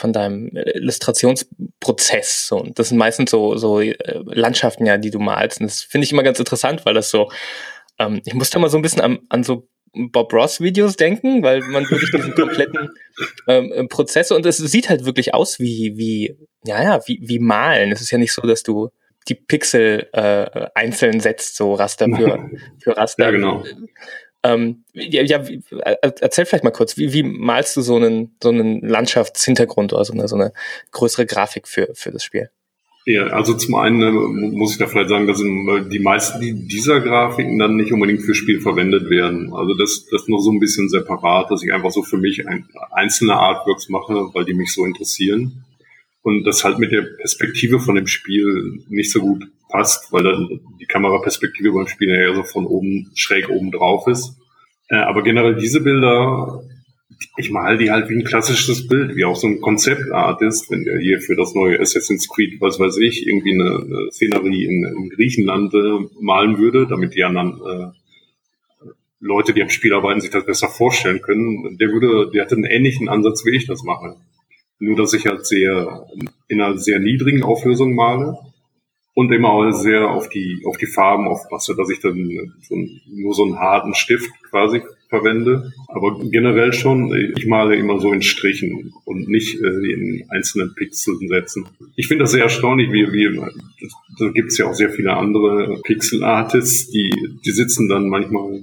von deinem äh, Illustrationsprozess. So. Und das sind meistens so, so äh, Landschaften ja, die du malst. Und das finde ich immer ganz interessant, weil das so, ähm, ich musste mal so ein bisschen an, an so Bob Ross Videos denken, weil man wirklich diesen kompletten ähm, äh, Prozess und es sieht halt wirklich aus wie, wie, ja, ja, wie, wie malen. Es ist ja nicht so, dass du die Pixel äh, einzeln setzt, so Raster für, für Raster. Ja, genau. Ähm, ja, ja, erzähl vielleicht mal kurz, wie, wie malst du so einen, so einen Landschaftshintergrund oder so eine, so eine größere Grafik für, für das Spiel? Ja, also zum einen äh, muss ich da vielleicht sagen, dass die meisten dieser Grafiken dann nicht unbedingt für Spiel verwendet werden. Also das, das noch so ein bisschen separat, dass ich einfach so für mich ein, einzelne Artworks mache, weil die mich so interessieren. Und das halt mit der Perspektive von dem Spiel nicht so gut passt, weil dann die Kameraperspektive beim Spiel ja so von oben, schräg oben drauf ist. Äh, aber generell diese Bilder, ich mal die halt wie ein klassisches Bild, wie auch so ein Konzeptartist, wenn der hier für das neue Assassin's Creed, was weiß ich, irgendwie eine, eine Szenerie in, in Griechenland äh, malen würde, damit die anderen äh, Leute, die am Spiel arbeiten, sich das besser vorstellen können. Der würde, der hatte einen ähnlichen Ansatz, wie ich das mache. Nur, dass ich halt sehr, in einer sehr niedrigen Auflösung male und immer auch sehr auf die, auf die Farben aufpasse, dass ich dann so, nur so einen harten Stift quasi verwende. Aber generell schon, ich male immer so in Strichen und nicht äh, in einzelnen Pixeln setzen. Ich finde das sehr erstaunlich, wie, wie da gibt es ja auch sehr viele andere Pixel-Artists, die, die sitzen dann manchmal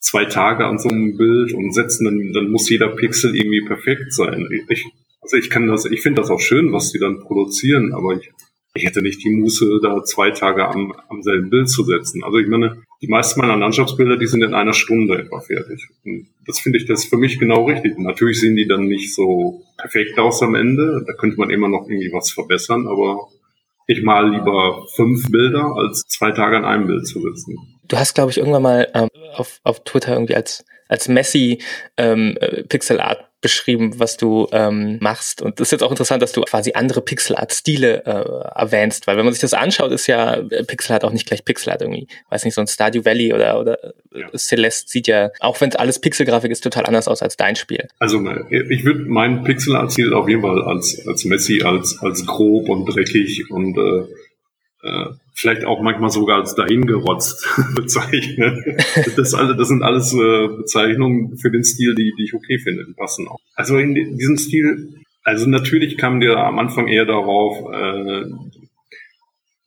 zwei Tage an so einem Bild und setzen dann, dann muss jeder Pixel irgendwie perfekt sein. Ich, also ich kann das, ich finde das auch schön, was sie dann produzieren, aber ich ich hätte nicht die Muße, da zwei Tage am, am selben Bild zu setzen. Also ich meine, die meisten meiner Landschaftsbilder, die sind in einer Stunde etwa fertig. Und das finde ich das für mich genau richtig. Natürlich sehen die dann nicht so perfekt aus am Ende. Da könnte man immer noch irgendwie was verbessern, aber ich mal lieber fünf Bilder, als zwei Tage an einem Bild zu sitzen. Du hast, glaube ich, irgendwann mal ähm, auf, auf Twitter irgendwie als, als Messi ähm, äh, Pixel Art beschrieben, was du ähm, machst. Und das ist jetzt auch interessant, dass du quasi andere Pixel-Art-Stile äh, erwähnst, weil wenn man sich das anschaut, ist ja äh, Pixel Art auch nicht gleich Pixel Art irgendwie. Weiß nicht, so ein Stardew Valley oder, oder äh, ja. Celeste sieht ja, auch wenn es alles Pixelgrafik ist, total anders aus als dein Spiel. Also ich würde meinen Pixel Art-Stil auf jeden Fall als, als Messi, als, als grob und dreckig und äh, äh, vielleicht auch manchmal sogar als dahingerotzt bezeichnen. Das, alle, das sind alles äh, Bezeichnungen für den Stil, die, die ich okay finde, die passen auch. Also in diesem Stil, also natürlich kam der am Anfang eher darauf, äh,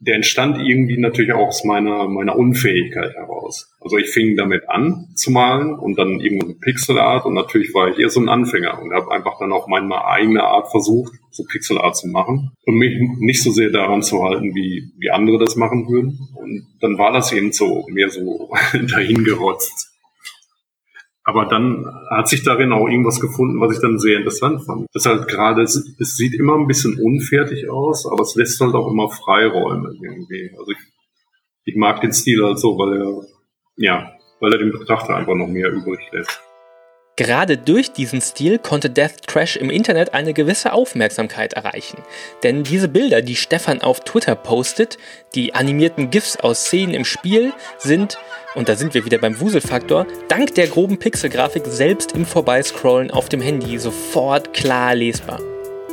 der entstand irgendwie natürlich auch aus meiner, meiner Unfähigkeit heraus. Also ich fing damit an zu malen und dann irgendwann mit Pixelart und natürlich war ich eher so ein Anfänger und habe einfach dann auch meine eigene Art versucht, so Pixelart zu machen und mich nicht so sehr daran zu halten, wie, wie andere das machen würden. Und dann war das eben so, mehr so dahingerotzt. Aber dann hat sich darin auch irgendwas gefunden, was ich dann sehr interessant fand. Das halt gerade, es, sieht immer ein bisschen unfertig aus, aber es lässt halt auch immer Freiräume irgendwie. Also ich, ich mag den Stil halt so, weil er, ja, weil er den Betrachter einfach noch mehr übrig lässt. Gerade durch diesen Stil konnte Death Trash im Internet eine gewisse Aufmerksamkeit erreichen. Denn diese Bilder, die Stefan auf Twitter postet, die animierten GIFs aus Szenen im Spiel, sind, und da sind wir wieder beim Wuselfaktor, dank der groben Pixelgrafik selbst im Vorbeiscrollen auf dem Handy sofort klar lesbar.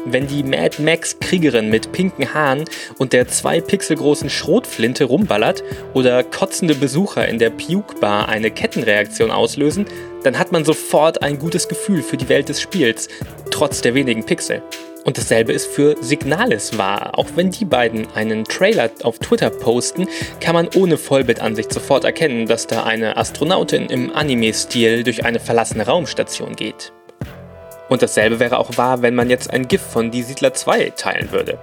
Wenn die Mad Max Kriegerin mit pinken Haaren und der zwei Pixel großen Schrotflinte rumballert oder kotzende Besucher in der Puke Bar eine Kettenreaktion auslösen, dann hat man sofort ein gutes Gefühl für die Welt des Spiels, trotz der wenigen Pixel. Und dasselbe ist für Signalis wahr. Auch wenn die beiden einen Trailer auf Twitter posten, kann man ohne Vollbildansicht sofort erkennen, dass da eine Astronautin im Anime-Stil durch eine verlassene Raumstation geht. Und dasselbe wäre auch wahr, wenn man jetzt ein GIF von Die Siedler 2 teilen würde.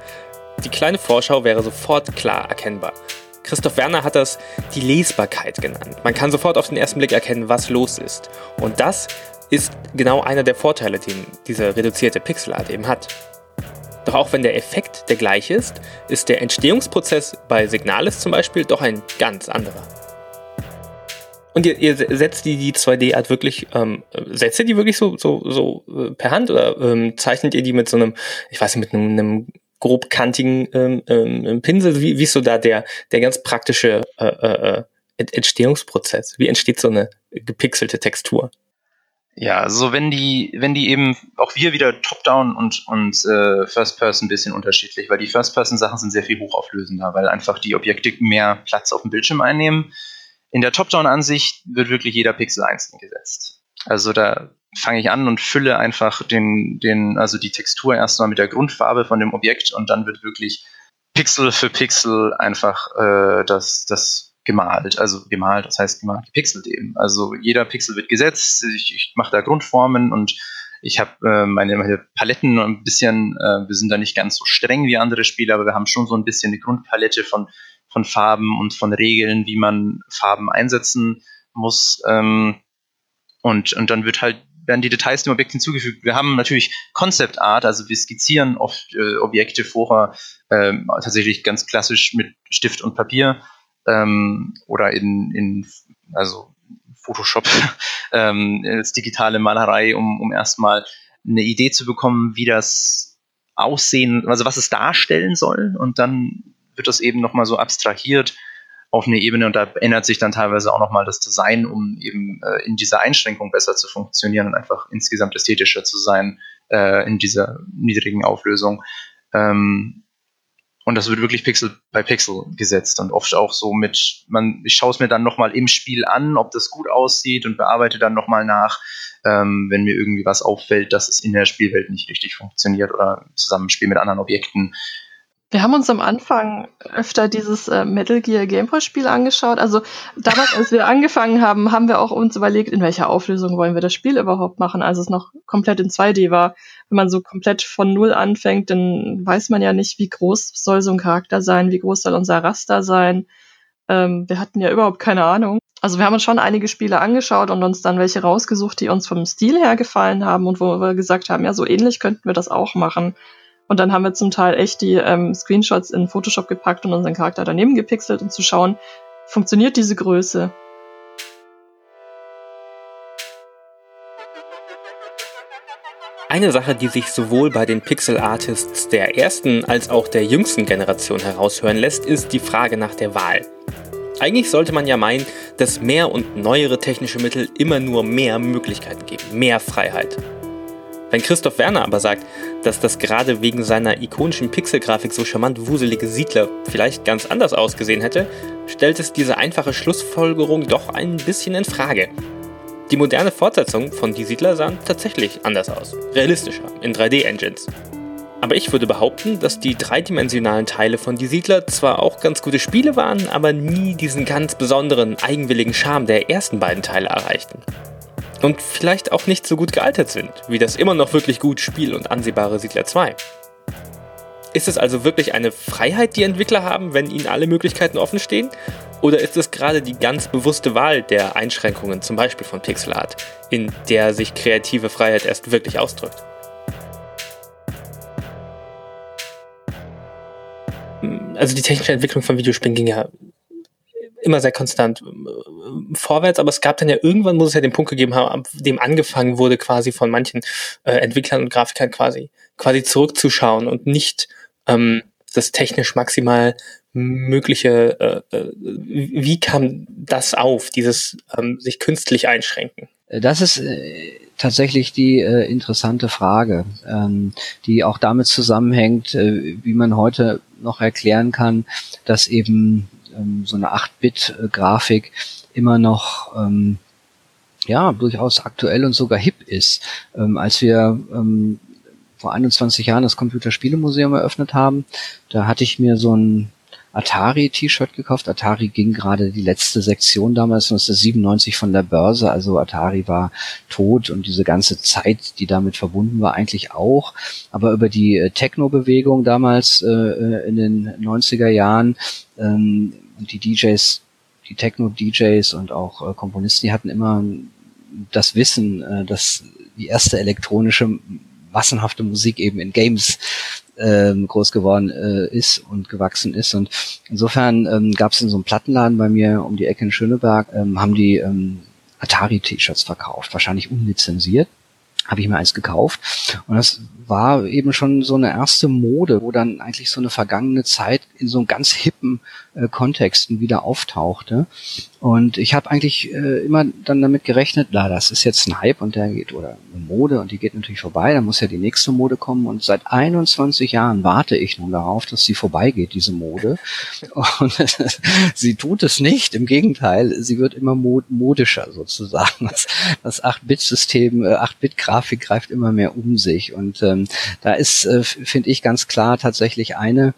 Die kleine Vorschau wäre sofort klar erkennbar. Christoph Werner hat das die Lesbarkeit genannt. Man kann sofort auf den ersten Blick erkennen, was los ist. Und das ist genau einer der Vorteile, den diese reduzierte Pixelart eben hat. Doch auch wenn der Effekt der gleiche ist, ist der Entstehungsprozess bei Signalis zum Beispiel doch ein ganz anderer. Und ihr, ihr setzt die, die 2D-Art wirklich, ähm, setzt ihr die wirklich so, so, so äh, per Hand oder ähm, zeichnet ihr die mit so einem, ich weiß nicht, mit einem, einem grobkantigen ähm, ähm, Pinsel? Wie, wie ist so da der, der ganz praktische äh, äh, äh Entstehungsprozess? Wie entsteht so eine gepixelte Textur? Ja, also wenn die, wenn die eben, auch wir wieder Top-Down und, und äh, First-Person ein bisschen unterschiedlich, weil die First-Person-Sachen sind sehr viel hochauflösender, weil einfach die Objekte mehr Platz auf dem Bildschirm einnehmen in der Top-Down-Ansicht wird wirklich jeder Pixel einzeln gesetzt. Also da fange ich an und fülle einfach den, den, also die Textur erstmal mit der Grundfarbe von dem Objekt und dann wird wirklich Pixel für Pixel einfach äh, das, das gemalt. Also gemalt, das heißt gemalt, gepixelt eben. Also jeder Pixel wird gesetzt, ich, ich mache da Grundformen und ich habe äh, meine, meine Paletten ein bisschen, äh, wir sind da nicht ganz so streng wie andere Spiele, aber wir haben schon so ein bisschen eine Grundpalette von von Farben und von Regeln, wie man Farben einsetzen muss. Ähm, und, und dann wird halt werden die Details dem Objekt hinzugefügt. Wir haben natürlich Concept Art, also wir skizzieren oft äh, Objekte vorher ähm, tatsächlich ganz klassisch mit Stift und Papier ähm, oder in, in also Photoshop ähm, als digitale Malerei, um, um erstmal eine Idee zu bekommen, wie das aussehen, also was es darstellen soll. Und dann wird das eben nochmal so abstrahiert auf eine Ebene und da ändert sich dann teilweise auch nochmal das Design, um eben äh, in dieser Einschränkung besser zu funktionieren und einfach insgesamt ästhetischer zu sein äh, in dieser niedrigen Auflösung. Ähm, und das wird wirklich Pixel bei Pixel gesetzt und oft auch so mit, man, ich schaue es mir dann nochmal im Spiel an, ob das gut aussieht und bearbeite dann nochmal nach, ähm, wenn mir irgendwie was auffällt, dass es in der Spielwelt nicht richtig funktioniert oder im Zusammenspiel mit anderen Objekten Wir haben uns am Anfang öfter dieses äh, Metal Gear Gameboy Spiel angeschaut. Also damals, als wir angefangen haben, haben wir auch uns überlegt, in welcher Auflösung wollen wir das Spiel überhaupt machen, als es noch komplett in 2D war. Wenn man so komplett von Null anfängt, dann weiß man ja nicht, wie groß soll so ein Charakter sein, wie groß soll unser Raster sein. Ähm, wir hatten ja überhaupt keine Ahnung. Also wir haben uns schon einige Spiele angeschaut und uns dann welche rausgesucht, die uns vom Stil her gefallen haben und wo wir gesagt haben, ja, so ähnlich könnten wir das auch machen. Und dann haben wir zum Teil echt die ähm, Screenshots in Photoshop gepackt und unseren Charakter daneben gepixelt, um zu schauen, funktioniert diese Größe. Eine Sache, die sich sowohl bei den Pixel Artists der ersten als auch der jüngsten Generation heraushören lässt, ist die Frage nach der Wahl. Eigentlich sollte man ja meinen, dass mehr und neuere technische Mittel immer nur mehr Möglichkeiten geben, mehr Freiheit. Wenn Christoph Werner aber sagt, dass das gerade wegen seiner ikonischen Pixelgrafik so charmant wuselige Siedler vielleicht ganz anders ausgesehen hätte, stellt es diese einfache Schlussfolgerung doch ein bisschen in Frage. Die moderne Fortsetzung von Die Siedler sahen tatsächlich anders aus, realistischer, in 3D-Engines. Aber ich würde behaupten, dass die dreidimensionalen Teile von Die Siedler zwar auch ganz gute Spiele waren, aber nie diesen ganz besonderen, eigenwilligen Charme der ersten beiden Teile erreichten und vielleicht auch nicht so gut gealtert sind, wie das immer noch wirklich gut Spiel und ansehbare Siedler 2. Ist es also wirklich eine Freiheit, die Entwickler haben, wenn ihnen alle Möglichkeiten offen stehen? Oder ist es gerade die ganz bewusste Wahl der Einschränkungen, zum Beispiel von Pixel Art, in der sich kreative Freiheit erst wirklich ausdrückt? Also die technische Entwicklung von Videospielen ging ja immer sehr konstant äh, vorwärts, aber es gab dann ja irgendwann, muss es ja den Punkt gegeben haben, ab dem angefangen wurde, quasi von manchen äh, Entwicklern und Grafikern quasi, quasi zurückzuschauen und nicht ähm, das technisch maximal mögliche, äh, äh, wie kam das auf, dieses ähm, sich künstlich einschränken? Das ist äh, tatsächlich die äh, interessante Frage, ähm, die auch damit zusammenhängt, äh, wie man heute noch erklären kann, dass eben ähm, so eine 8-Bit-Grafik immer noch ähm, ja durchaus aktuell und sogar hip ist. Ähm, als wir ähm, vor 21 Jahren das Computerspielemuseum eröffnet haben, da hatte ich mir so ein Atari-T-Shirt gekauft. Atari ging gerade die letzte Sektion damals, 1997 von der Börse. Also Atari war tot und diese ganze Zeit, die damit verbunden war, eigentlich auch. Aber über die äh, Techno-Bewegung damals äh, äh in den 90er Jahren ähm, und die DJs, die Techno-DJs und auch äh, Komponisten, die hatten immer das Wissen, äh, dass die erste elektronische massenhafte Musik eben in Games ähm, groß geworden äh, ist und gewachsen ist. Und insofern ähm, gab es in so einem Plattenladen bei mir um die Ecke in Schöneberg, ähm, haben die ähm, Atari-T-Shirts verkauft, wahrscheinlich unlizenziert habe ich mir eins gekauft. Und das war eben schon so eine erste Mode, wo dann eigentlich so eine vergangene Zeit in so einem ganz hippen äh, Kontexten wieder auftauchte. Und ich habe eigentlich äh, immer dann damit gerechnet, na, das ist jetzt ein Hype und der geht, oder eine Mode und die geht natürlich vorbei, dann muss ja die nächste Mode kommen. Und seit 21 Jahren warte ich nun darauf, dass sie vorbeigeht, diese Mode. Und sie tut es nicht, im Gegenteil, sie wird immer mod modischer sozusagen. Das, das 8-Bit-System, äh, 8-Bit-Grafik greift immer mehr um sich. Und ähm, da ist, äh, finde ich, ganz klar tatsächlich eine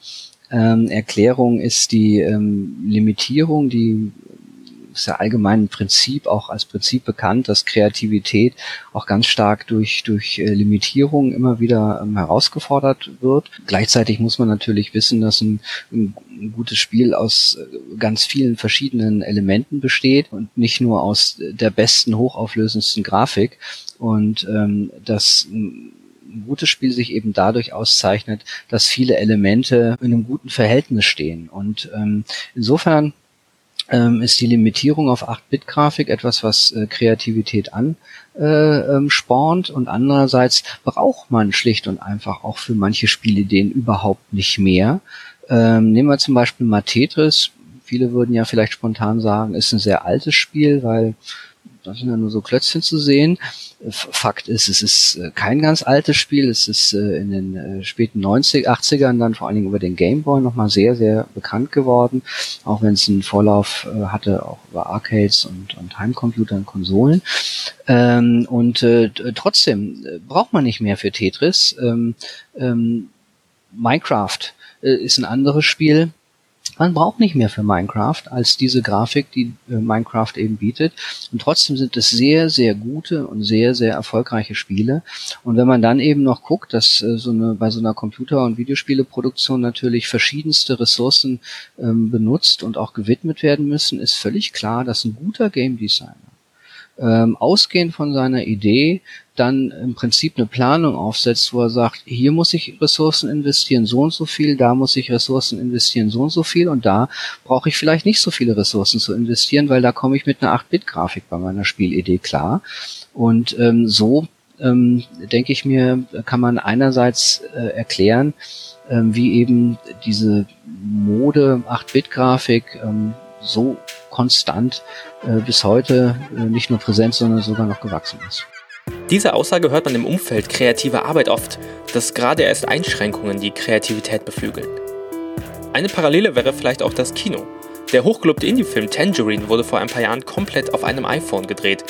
ähm, Erklärung ist die ähm, Limitierung, die ist ja allgemein ein Prinzip, auch als Prinzip bekannt, dass Kreativität auch ganz stark durch, durch äh, Limitierung immer wieder ähm, herausgefordert wird. Gleichzeitig muss man natürlich wissen, dass ein, ein, gutes Spiel aus äh, ganz vielen verschiedenen Elementen besteht und nicht nur aus der besten, hochauflösendsten Grafik. Und ähm, das ein gutes Spiel sich eben dadurch auszeichnet, dass viele Elemente in einem guten Verhältnis stehen. Und ähm, insofern ähm, ist die Limitierung auf 8-Bit-Grafik etwas, was äh, Kreativität anspornt äh, ähm, und andererseits braucht man schlicht und einfach auch für manche Spielideen überhaupt nicht mehr. Ähm, nehmen wir zum Beispiel mal Tetris. Viele würden ja vielleicht spontan sagen, ist ein sehr altes Spiel, weil da sind ja nur so Klötzchen zu sehen. Fakt ist, es ist äh, kein ganz altes Spiel. Es ist äh, in den äh, späten 90 80ern dann vor allen Dingen über den Game Boy nochmal sehr, sehr bekannt geworden. Auch wenn es einen Vorlauf hatte, auch über Arcades und, und Heimcomputer und Konsolen. Ähm, und trotzdem braucht man nicht mehr für Tetris. Ähm, ähm, Minecraft ist ein anderes Spiel. Man braucht nicht mehr für Minecraft als diese Grafik, die äh, Minecraft eben bietet. Und trotzdem sind es sehr, sehr gute und sehr, sehr erfolgreiche Spiele. Und wenn man dann eben noch guckt, dass äh, so eine, bei so einer Computer- und Videospieleproduktion natürlich verschiedenste Ressourcen ähm, benutzt und auch gewidmet werden müssen, ist völlig klar, dass ein guter Game Designer ähm, ausgehend von seiner Idee dann im Prinzip eine Planung aufsetzt, wo er sagt, hier muss ich Ressourcen investieren, so und so viel, da muss ich Ressourcen investieren, so und so viel und da brauche ich vielleicht nicht so viele Ressourcen zu investieren, weil da komme ich mit einer 8-Bit-Grafik bei meiner Spielidee klar. Und ähm, so ähm, denke ich mir, kann man einerseits äh, erklären, ähm, wie eben diese Mode 8-Bit-Grafik ähm, so konstant äh, bis heute äh, nicht nur präsent, sondern sogar noch gewachsen ist. Diese Aussage hört man im Umfeld kreativer Arbeit oft, dass gerade erst Einschränkungen die Kreativität beflügeln. Eine Parallele wäre vielleicht auch das Kino. Der hochgelobte Indie-Film Tangerine wurde vor ein paar Jahren komplett auf einem iPhone gedreht.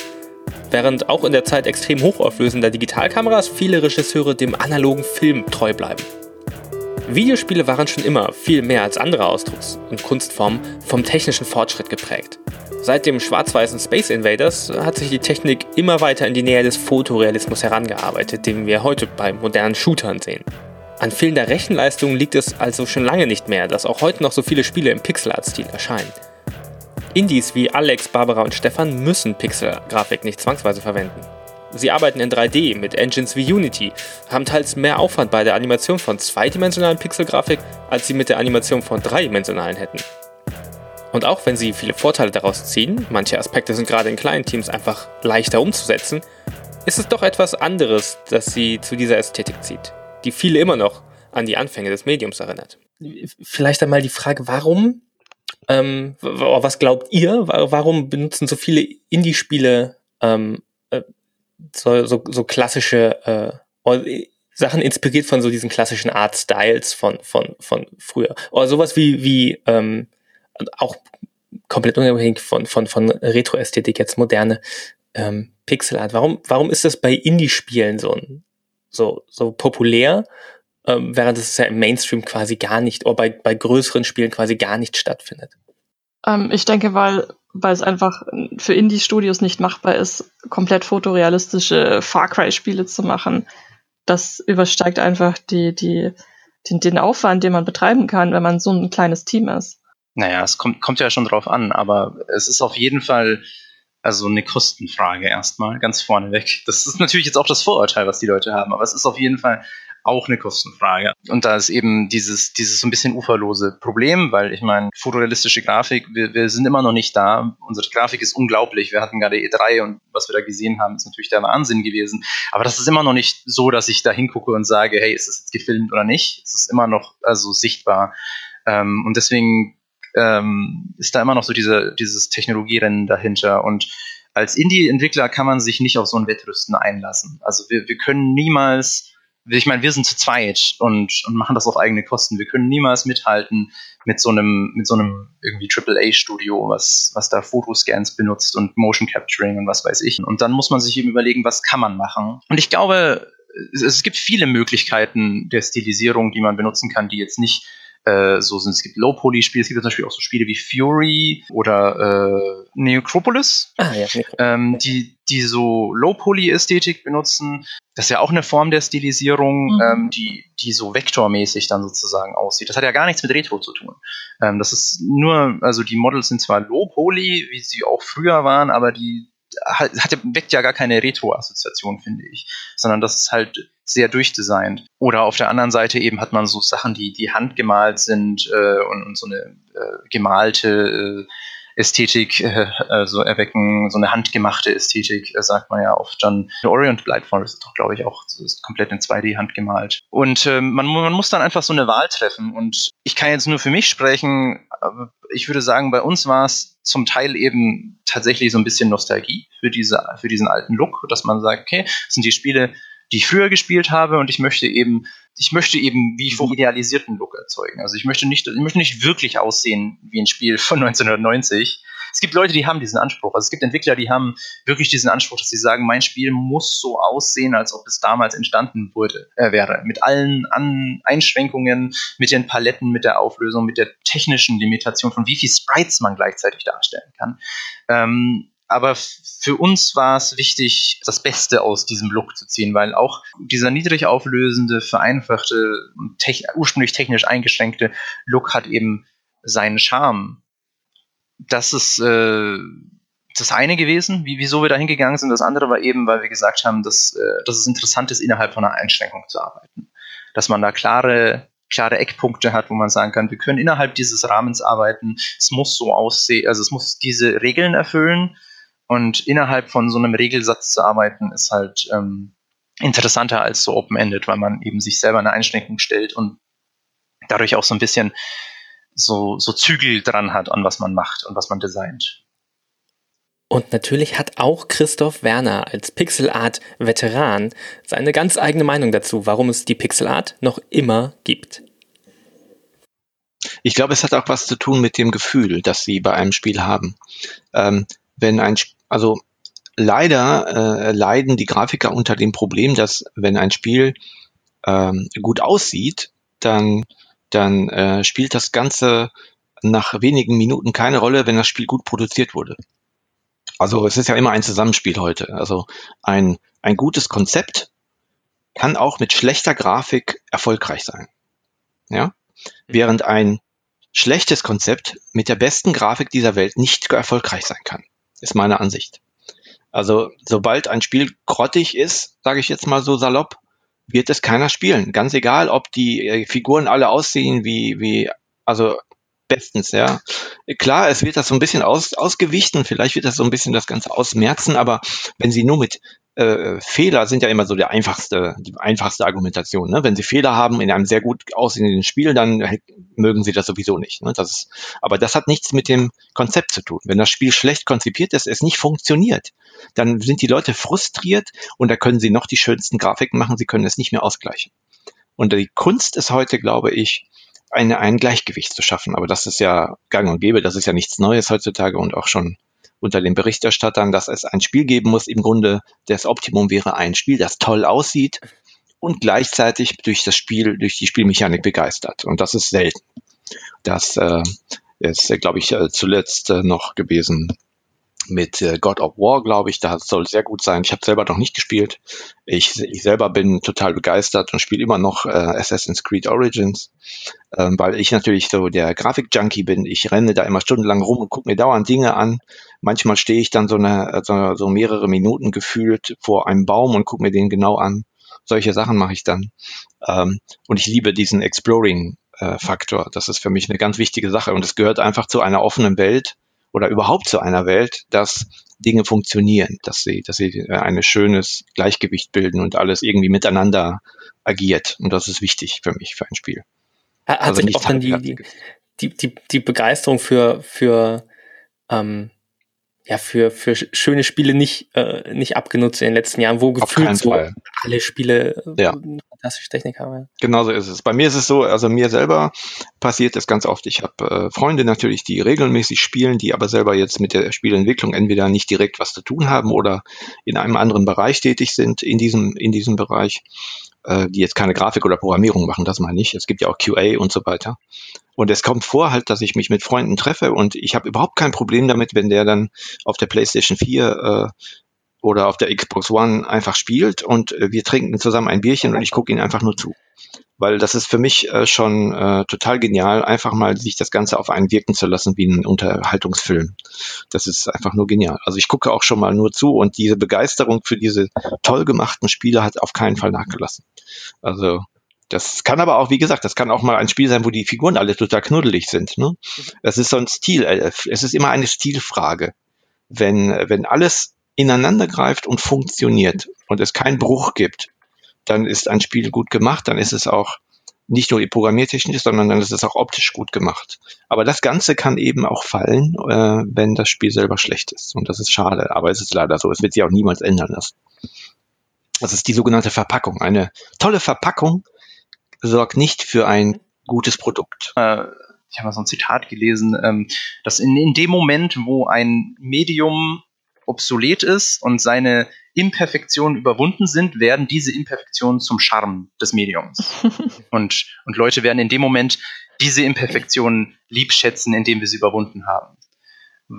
Während auch in der Zeit extrem hochauflösender Digitalkameras viele Regisseure dem analogen Film treu bleiben. Videospiele waren schon immer viel mehr als andere Ausdrucks- und Kunstformen vom technischen Fortschritt geprägt. Seit dem schwarz-weißen Space Invaders hat sich die Technik immer weiter in die Nähe des Fotorealismus herangearbeitet, den wir heute bei modernen Shootern sehen. An fehlender Rechenleistung liegt es also schon lange nicht mehr, dass auch heute noch so viele Spiele im Pixelart-Stil erscheinen. Indies wie Alex, Barbara und Stefan müssen Pixelgrafik nicht zwangsweise verwenden. Sie arbeiten in 3D mit Engines wie Unity, haben teils mehr Aufwand bei der Animation von zweidimensionalen Pixelgrafik, als sie mit der Animation von dreidimensionalen hätten. Und auch wenn sie viele Vorteile daraus ziehen, manche Aspekte sind gerade in kleinen Teams einfach leichter umzusetzen, ist es doch etwas anderes, das sie zu dieser Ästhetik zieht, die viele immer noch an die Anfänge des Mediums erinnert. Vielleicht einmal die Frage, warum, ähm, was glaubt ihr, warum benutzen so viele Indie-Spiele ähm, äh, so, so, so klassische äh, Sachen inspiriert von so diesen klassischen Art Styles von, von, von früher. Oder sowas wie, wie ähm, auch komplett unabhängig von, von, von Retro-Ästhetik, jetzt moderne ähm, Pixelart. Warum, warum ist das bei Indie-Spielen so, so, so populär, ähm, während es ja im Mainstream quasi gar nicht, oder bei, bei größeren Spielen quasi gar nicht stattfindet? Ähm, ich denke, weil weil es einfach für Indie-Studios nicht machbar ist, komplett fotorealistische Far Cry-Spiele zu machen. Das übersteigt einfach die, die, den, den Aufwand, den man betreiben kann, wenn man so ein kleines Team ist. Naja, es kommt, kommt ja schon drauf an, aber es ist auf jeden Fall also eine Kostenfrage erstmal, ganz vorneweg. Das ist natürlich jetzt auch das Vorurteil, was die Leute haben, aber es ist auf jeden Fall auch eine Kostenfrage. Und da ist eben dieses, dieses so ein bisschen uferlose Problem, weil ich meine, fotorealistische Grafik, wir, wir sind immer noch nicht da. Unsere Grafik ist unglaublich. Wir hatten gerade E3 und was wir da gesehen haben, ist natürlich der Wahnsinn gewesen. Aber das ist immer noch nicht so, dass ich da hingucke und sage, hey, ist das jetzt gefilmt oder nicht? Es ist immer noch also sichtbar. Ähm, und deswegen ähm, ist da immer noch so diese, dieses Technologierennen dahinter. Und als Indie-Entwickler kann man sich nicht auf so ein Wettrüsten einlassen. Also wir, wir können niemals ich meine, wir sind zu zweit und, und machen das auf eigene Kosten. Wir können niemals mithalten mit so einem, mit so einem irgendwie AAA-Studio, was, was da Fotoscans benutzt und Motion Capturing und was weiß ich. Und dann muss man sich eben überlegen, was kann man machen. Und ich glaube, es, es gibt viele Möglichkeiten der Stilisierung, die man benutzen kann, die jetzt nicht äh, so sind. Es gibt Low-Poly-Spiele, es gibt zum Beispiel auch so Spiele wie Fury oder äh, Necropolis, ah, ja, ähm, die, die so Low-Poly-Ästhetik benutzen. Das ist ja auch eine Form der Stilisierung, mhm. ähm, die, die so vektormäßig dann sozusagen aussieht. Das hat ja gar nichts mit Retro zu tun. Ähm, das ist nur, also die Models sind zwar Low-Poly, wie sie auch früher waren, aber die hat, hat, weckt ja gar keine Retro-Assoziation, finde ich, sondern das ist halt sehr durchdesignt. Oder auf der anderen Seite eben hat man so Sachen, die, die handgemalt sind äh, und, und, so eine äh, gemalte äh, Ästhetik äh, also erwecken, so eine handgemachte Ästhetik, äh, sagt man ja oft dann. Orient Blight Forest ist doch, glaube ich, auch ist komplett in 2D handgemalt. Und äh, man, man muss dann einfach so eine Wahl treffen. Und ich kann jetzt nur für mich sprechen, ich würde sagen, bei uns war es zum Teil eben tatsächlich so ein bisschen Nostalgie für, diese, für diesen alten Look, dass man sagt, okay, das sind die Spiele, die ich früher gespielt habe und ich möchte eben, ich möchte eben wie vor idealisierten Look erzeugen. Also ich möchte nicht, ich möchte nicht wirklich aussehen wie ein Spiel von 1990, es gibt Leute, die haben diesen Anspruch. Also es gibt Entwickler, die haben wirklich diesen Anspruch, dass sie sagen, mein Spiel muss so aussehen, als ob es damals entstanden wurde, äh, wäre. Mit allen An Einschränkungen, mit den Paletten, mit der Auflösung, mit der technischen Limitation von wie viel Sprites man gleichzeitig darstellen kann. Ähm, aber für uns war es wichtig, das Beste aus diesem Look zu ziehen, weil auch dieser niedrig auflösende, vereinfachte, te ursprünglich technisch eingeschränkte Look hat eben seinen Charme. Das ist äh, das eine gewesen, wie, wieso wir da hingegangen sind. Das andere war eben, weil wir gesagt haben, dass, äh, dass es interessant ist, innerhalb von einer Einschränkung zu arbeiten. Dass man da klare klare Eckpunkte hat, wo man sagen kann, wir können innerhalb dieses Rahmens arbeiten. Es muss so aussehen, also es muss diese Regeln erfüllen und innerhalb von so einem Regelsatz zu arbeiten, ist halt ähm, interessanter als so open-ended, weil man eben sich selber eine Einschränkung stellt und dadurch auch so ein bisschen so, so Zügel dran hat, an was man macht und was man designt. Und natürlich hat auch Christoph Werner als Pixel Art Veteran seine ganz eigene Meinung dazu, warum es die Pixel Art noch immer gibt. Ich glaube, es hat auch was zu tun mit dem Gefühl, das sie bei einem Spiel haben. Ähm, wenn ein, also leider äh, leiden die Grafiker unter dem Problem, dass wenn ein Spiel ähm, gut aussieht, dann, dann äh, spielt das Ganze nach wenigen Minuten keine Rolle, wenn das Spiel gut produziert wurde. Also es ist ja immer ein Zusammenspiel heute. Also ein, ein gutes Konzept kann auch mit schlechter Grafik erfolgreich sein. Ja? Während ein schlechtes Konzept mit der besten Grafik dieser Welt nicht erfolgreich sein kann ist meine Ansicht. Also sobald ein Spiel grottig ist, sage ich jetzt mal so salopp, wird es keiner spielen. Ganz egal, ob die äh, Figuren alle aussehen wie, wie, also bestens, ja. Klar, es wird das so ein bisschen aus, ausgewichten, vielleicht wird das so ein bisschen das Ganze ausmerzen, aber wenn sie nur mit äh, Fehler sind ja immer so der einfachste, die einfachste Argumentation. Ne? Wenn Sie Fehler haben in einem sehr gut aussehenden Spiel, dann mögen Sie das sowieso nicht. Ne? Das ist, aber das hat nichts mit dem Konzept zu tun. Wenn das Spiel schlecht konzipiert ist, es nicht funktioniert, dann sind die Leute frustriert und da können Sie noch die schönsten Grafiken machen, Sie können es nicht mehr ausgleichen. Und die Kunst ist heute, glaube ich, eine, ein Gleichgewicht zu schaffen. Aber das ist ja gang und gäbe, das ist ja nichts Neues heutzutage und auch schon unter den Berichterstattern, dass es ein Spiel geben muss. Im Grunde das Optimum wäre ein Spiel, das toll aussieht und gleichzeitig durch das Spiel, durch die Spielmechanik begeistert. Und das ist selten. Das äh, ist, glaube ich, äh, zuletzt äh, noch gewesen mit äh, God of War, glaube ich. Da soll sehr gut sein. Ich habe selber noch nicht gespielt. Ich, ich selber bin total begeistert und spiele immer noch äh, Assassin's Creed Origins, ähm, weil ich natürlich so der Grafik-Junkie bin. Ich renne da immer stundenlang rum und gucke mir dauernd Dinge an. Manchmal stehe ich dann so, eine, so, so mehrere Minuten gefühlt vor einem Baum und gucke mir den genau an. Solche Sachen mache ich dann. Ähm, und ich liebe diesen Exploring äh, Faktor. Das ist für mich eine ganz wichtige Sache und es gehört einfach zu einer offenen Welt oder überhaupt zu einer Welt, dass Dinge funktionieren, dass sie, dass sie äh, ein schönes Gleichgewicht bilden und alles irgendwie miteinander agiert. Und das ist wichtig für mich, für ein Spiel. Hat also sich auch dann die, die, die, die, die Begeisterung für, für ähm, ja, für, für schöne Spiele nicht, äh, nicht abgenutzt in den letzten Jahren, wo gefühlt so Fall. alle Spiele äh, ja. fantastische Technik haben. Ja. Genauso ist es. Bei mir ist es so, also mir selber passiert das ganz oft. Ich habe äh, Freunde natürlich, die regelmäßig spielen, die aber selber jetzt mit der Spielentwicklung entweder nicht direkt was zu tun haben oder in einem anderen Bereich tätig sind in diesem, in diesem Bereich äh, die jetzt keine Grafik oder Programmierung machen, das meine ich. Es gibt ja auch QA und so weiter. Und es kommt vor halt, dass ich mich mit Freunden treffe und ich habe überhaupt kein Problem damit, wenn der dann auf der PlayStation 4 äh, oder auf der Xbox One einfach spielt und äh, wir trinken zusammen ein Bierchen und ich gucke ihn einfach nur zu. Weil das ist für mich äh, schon äh, total genial, einfach mal sich das Ganze auf einen wirken zu lassen wie ein Unterhaltungsfilm. Das ist einfach nur genial. Also ich gucke auch schon mal nur zu und diese Begeisterung für diese toll gemachten Spiele hat auf keinen Fall nachgelassen. Also das kann aber auch, wie gesagt, das kann auch mal ein Spiel sein, wo die Figuren alle total knuddelig sind. Ne? Das ist so ein Stil, äh, es ist immer eine Stilfrage. Wenn, wenn alles ineinander greift und funktioniert und es keinen Bruch gibt, dann ist ein Spiel gut gemacht, dann ist es auch nicht nur programmiertechnisch, sondern dann ist es auch optisch gut gemacht. Aber das Ganze kann eben auch fallen, äh, wenn das Spiel selber schlecht ist. Und das ist schade, aber es ist leider so. Es wird sich auch niemals ändern lassen. Das ist die sogenannte Verpackung. Eine tolle Verpackung sorgt nicht für ein gutes Produkt. Äh, ich habe mal so ein Zitat gelesen, ähm, dass in, in dem Moment, wo ein Medium obsolet ist und seine Imperfektionen überwunden sind, werden diese Imperfektionen zum Charme des Mediums. und, und Leute werden in dem Moment diese Imperfektionen liebschätzen, indem wir sie überwunden haben.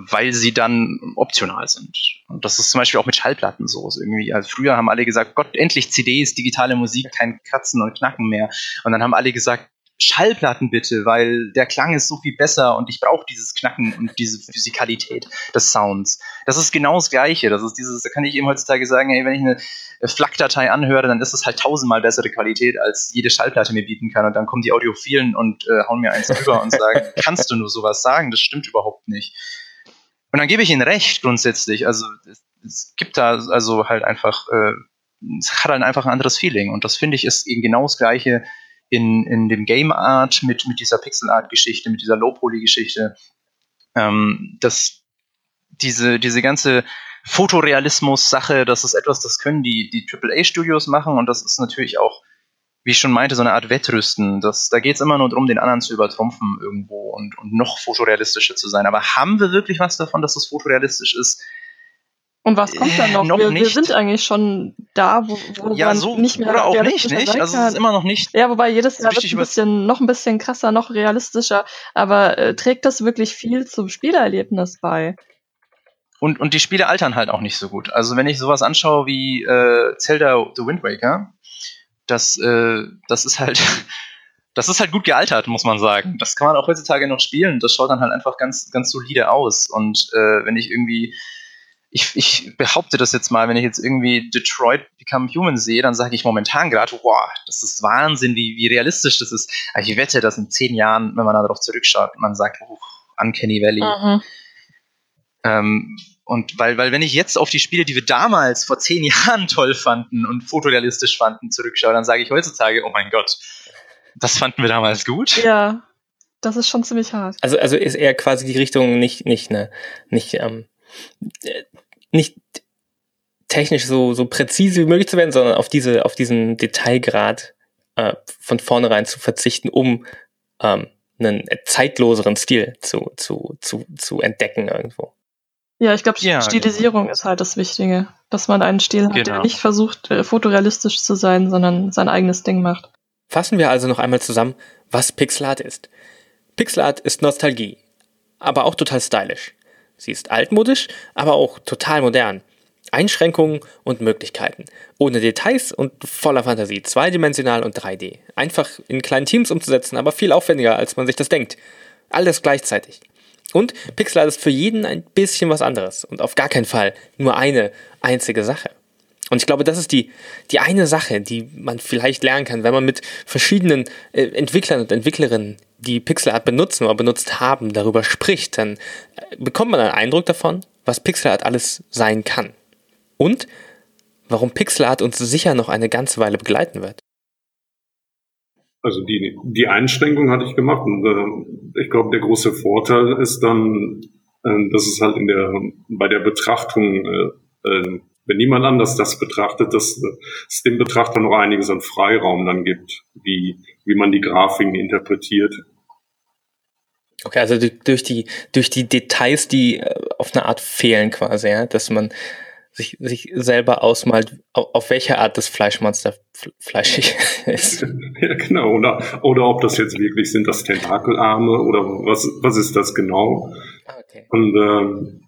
Weil sie dann optional sind. Und das ist zum Beispiel auch mit Schallplatten so. irgendwie, also früher haben alle gesagt, Gott, endlich CDs, digitale Musik, kein Kratzen und Knacken mehr. Und dann haben alle gesagt, Schallplatten bitte, weil der Klang ist so viel besser und ich brauche dieses Knacken und diese Physikalität des Sounds. Das ist genau das Gleiche. Das ist dieses, da kann ich eben heutzutage sagen, hey, wenn ich eine FLAC-Datei anhöre, dann ist es halt tausendmal bessere Qualität, als jede Schallplatte mir bieten kann. Und dann kommen die Audiophilen und äh, hauen mir eins drüber und sagen, kannst du nur sowas sagen? Das stimmt überhaupt nicht. Und dann gebe ich ihnen recht grundsätzlich. Also es, es gibt da also halt einfach, äh, es hat halt einfach ein anderes Feeling. Und das finde ich ist eben genau das Gleiche in, in dem Game Art mit, mit dieser Pixel Art Geschichte, mit dieser Low Poly Geschichte, ähm, dass diese, diese ganze Fotorealismus-Sache, das ist etwas, das können die, die AAA-Studios machen und das ist natürlich auch, wie ich schon meinte, so eine Art Wettrüsten. Das, da geht es immer nur darum, den anderen zu übertrumpfen irgendwo und, und noch fotorealistischer zu sein. Aber haben wir wirklich was davon, dass es fotorealistisch ist? Und was kommt dann noch? Äh, noch wir, nicht. wir sind eigentlich schon da, wo, wo Ja, man so nicht mehr oder auch nicht, nicht? Also es ist immer noch nicht. Ja, wobei jedes Jahr wird ein bisschen, noch ein bisschen krasser, noch realistischer. Aber äh, trägt das wirklich viel zum Spielerlebnis bei? Und, und die Spiele altern halt auch nicht so gut. Also wenn ich sowas anschaue wie äh, Zelda The Wind Waker, das, äh, das ist halt, das ist halt gut gealtert, muss man sagen. Das kann man auch heutzutage noch spielen. Das schaut dann halt einfach ganz, ganz solide aus. Und äh, wenn ich irgendwie, ich, ich behaupte das jetzt mal, wenn ich jetzt irgendwie Detroit Become Human sehe, dann sage ich momentan gerade, wow, das ist Wahnsinn, wie, wie realistisch das ist. Aber ich wette, dass in zehn Jahren, wenn man darauf zurückschaut, man sagt, uh, Uncanny Valley. Mhm. Ähm, und weil, weil wenn ich jetzt auf die Spiele, die wir damals vor zehn Jahren toll fanden und fotorealistisch fanden, zurückschaue, dann sage ich heutzutage, oh mein Gott, das fanden wir damals gut. Ja, das ist schon ziemlich hart. Also, also ist eher quasi die Richtung nicht, nicht, ne, nicht, ähm, äh, nicht technisch so, so präzise wie möglich zu werden, sondern auf diese, auf diesen Detailgrad äh, von vornherein zu verzichten, um ähm, einen zeitloseren Stil zu, zu, zu, zu entdecken irgendwo. Ja, ich glaube, Ja, Stilisierung ist halt das Wichtige. Dass man einen Stil hat, der Genau. nicht versucht, äh, fotorealistisch zu sein, sondern sein eigenes Ding macht. Fassen wir also noch einmal zusammen, was Pixelart ist. Pixelart ist Nostalgie, aber auch total stylisch. Sie ist altmodisch, aber auch total modern. Einschränkungen und Möglichkeiten. Ohne Details und voller Fantasie. Zweidimensional und 3D. Einfach in kleinen Teams umzusetzen, aber viel aufwendiger, als man sich das denkt. Alles gleichzeitig. Und Pixelart ist für jeden ein bisschen was anderes und auf gar keinen Fall nur eine einzige Sache. Und ich glaube, das ist die, die eine Sache, die man vielleicht lernen kann, wenn man mit verschiedenen äh, Entwicklern und Entwicklerinnen, die Pixelart benutzen oder benutzt haben, darüber spricht, dann äh, bekommt man einen Eindruck davon, was Pixelart alles sein kann. Und warum Pixelart uns sicher noch eine ganze Weile begleiten wird. Also die, die Einschränkung hatte ich gemacht und äh, ich glaube, der große Vorteil ist dann, äh, dass es halt in der, bei der Betrachtung, äh, äh, wenn niemand anders das betrachtet, dass es dem Betrachter noch einiges an Freiraum dann gibt, wie, wie man die Grafiken interpretiert. Okay, also du- durch die, durch die Details, die äh, auf eine Art fehlen quasi, ja, dass man sich, sich selber ausmalt, au- auf welche Art das Fleischmonster fl- fleischig ist. Ja, genau. Oder, oder ob das jetzt wirklich sind das Tentakelarme oder was, was ist das genau? Ah, okay. Und ähm,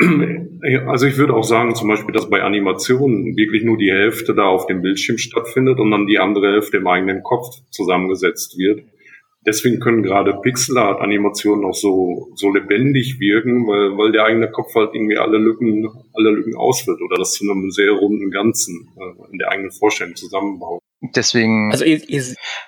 also ich würde auch sagen, zum Beispiel, dass bei Animationen wirklich nur die Hälfte da auf dem Bildschirm stattfindet und dann die andere Hälfte im eigenen Kopf zusammengesetzt wird. Deswegen können gerade Pixelart-Animationen auch so, so lebendig wirken, weil, weil der eigene Kopf halt irgendwie alle Lücken, alle Lücken ausfüllt oder das zu einem sehr runden Ganzen äh, in der eigenen Vorstellung zusammenbaut. Deswegen, Also ihr, ihr,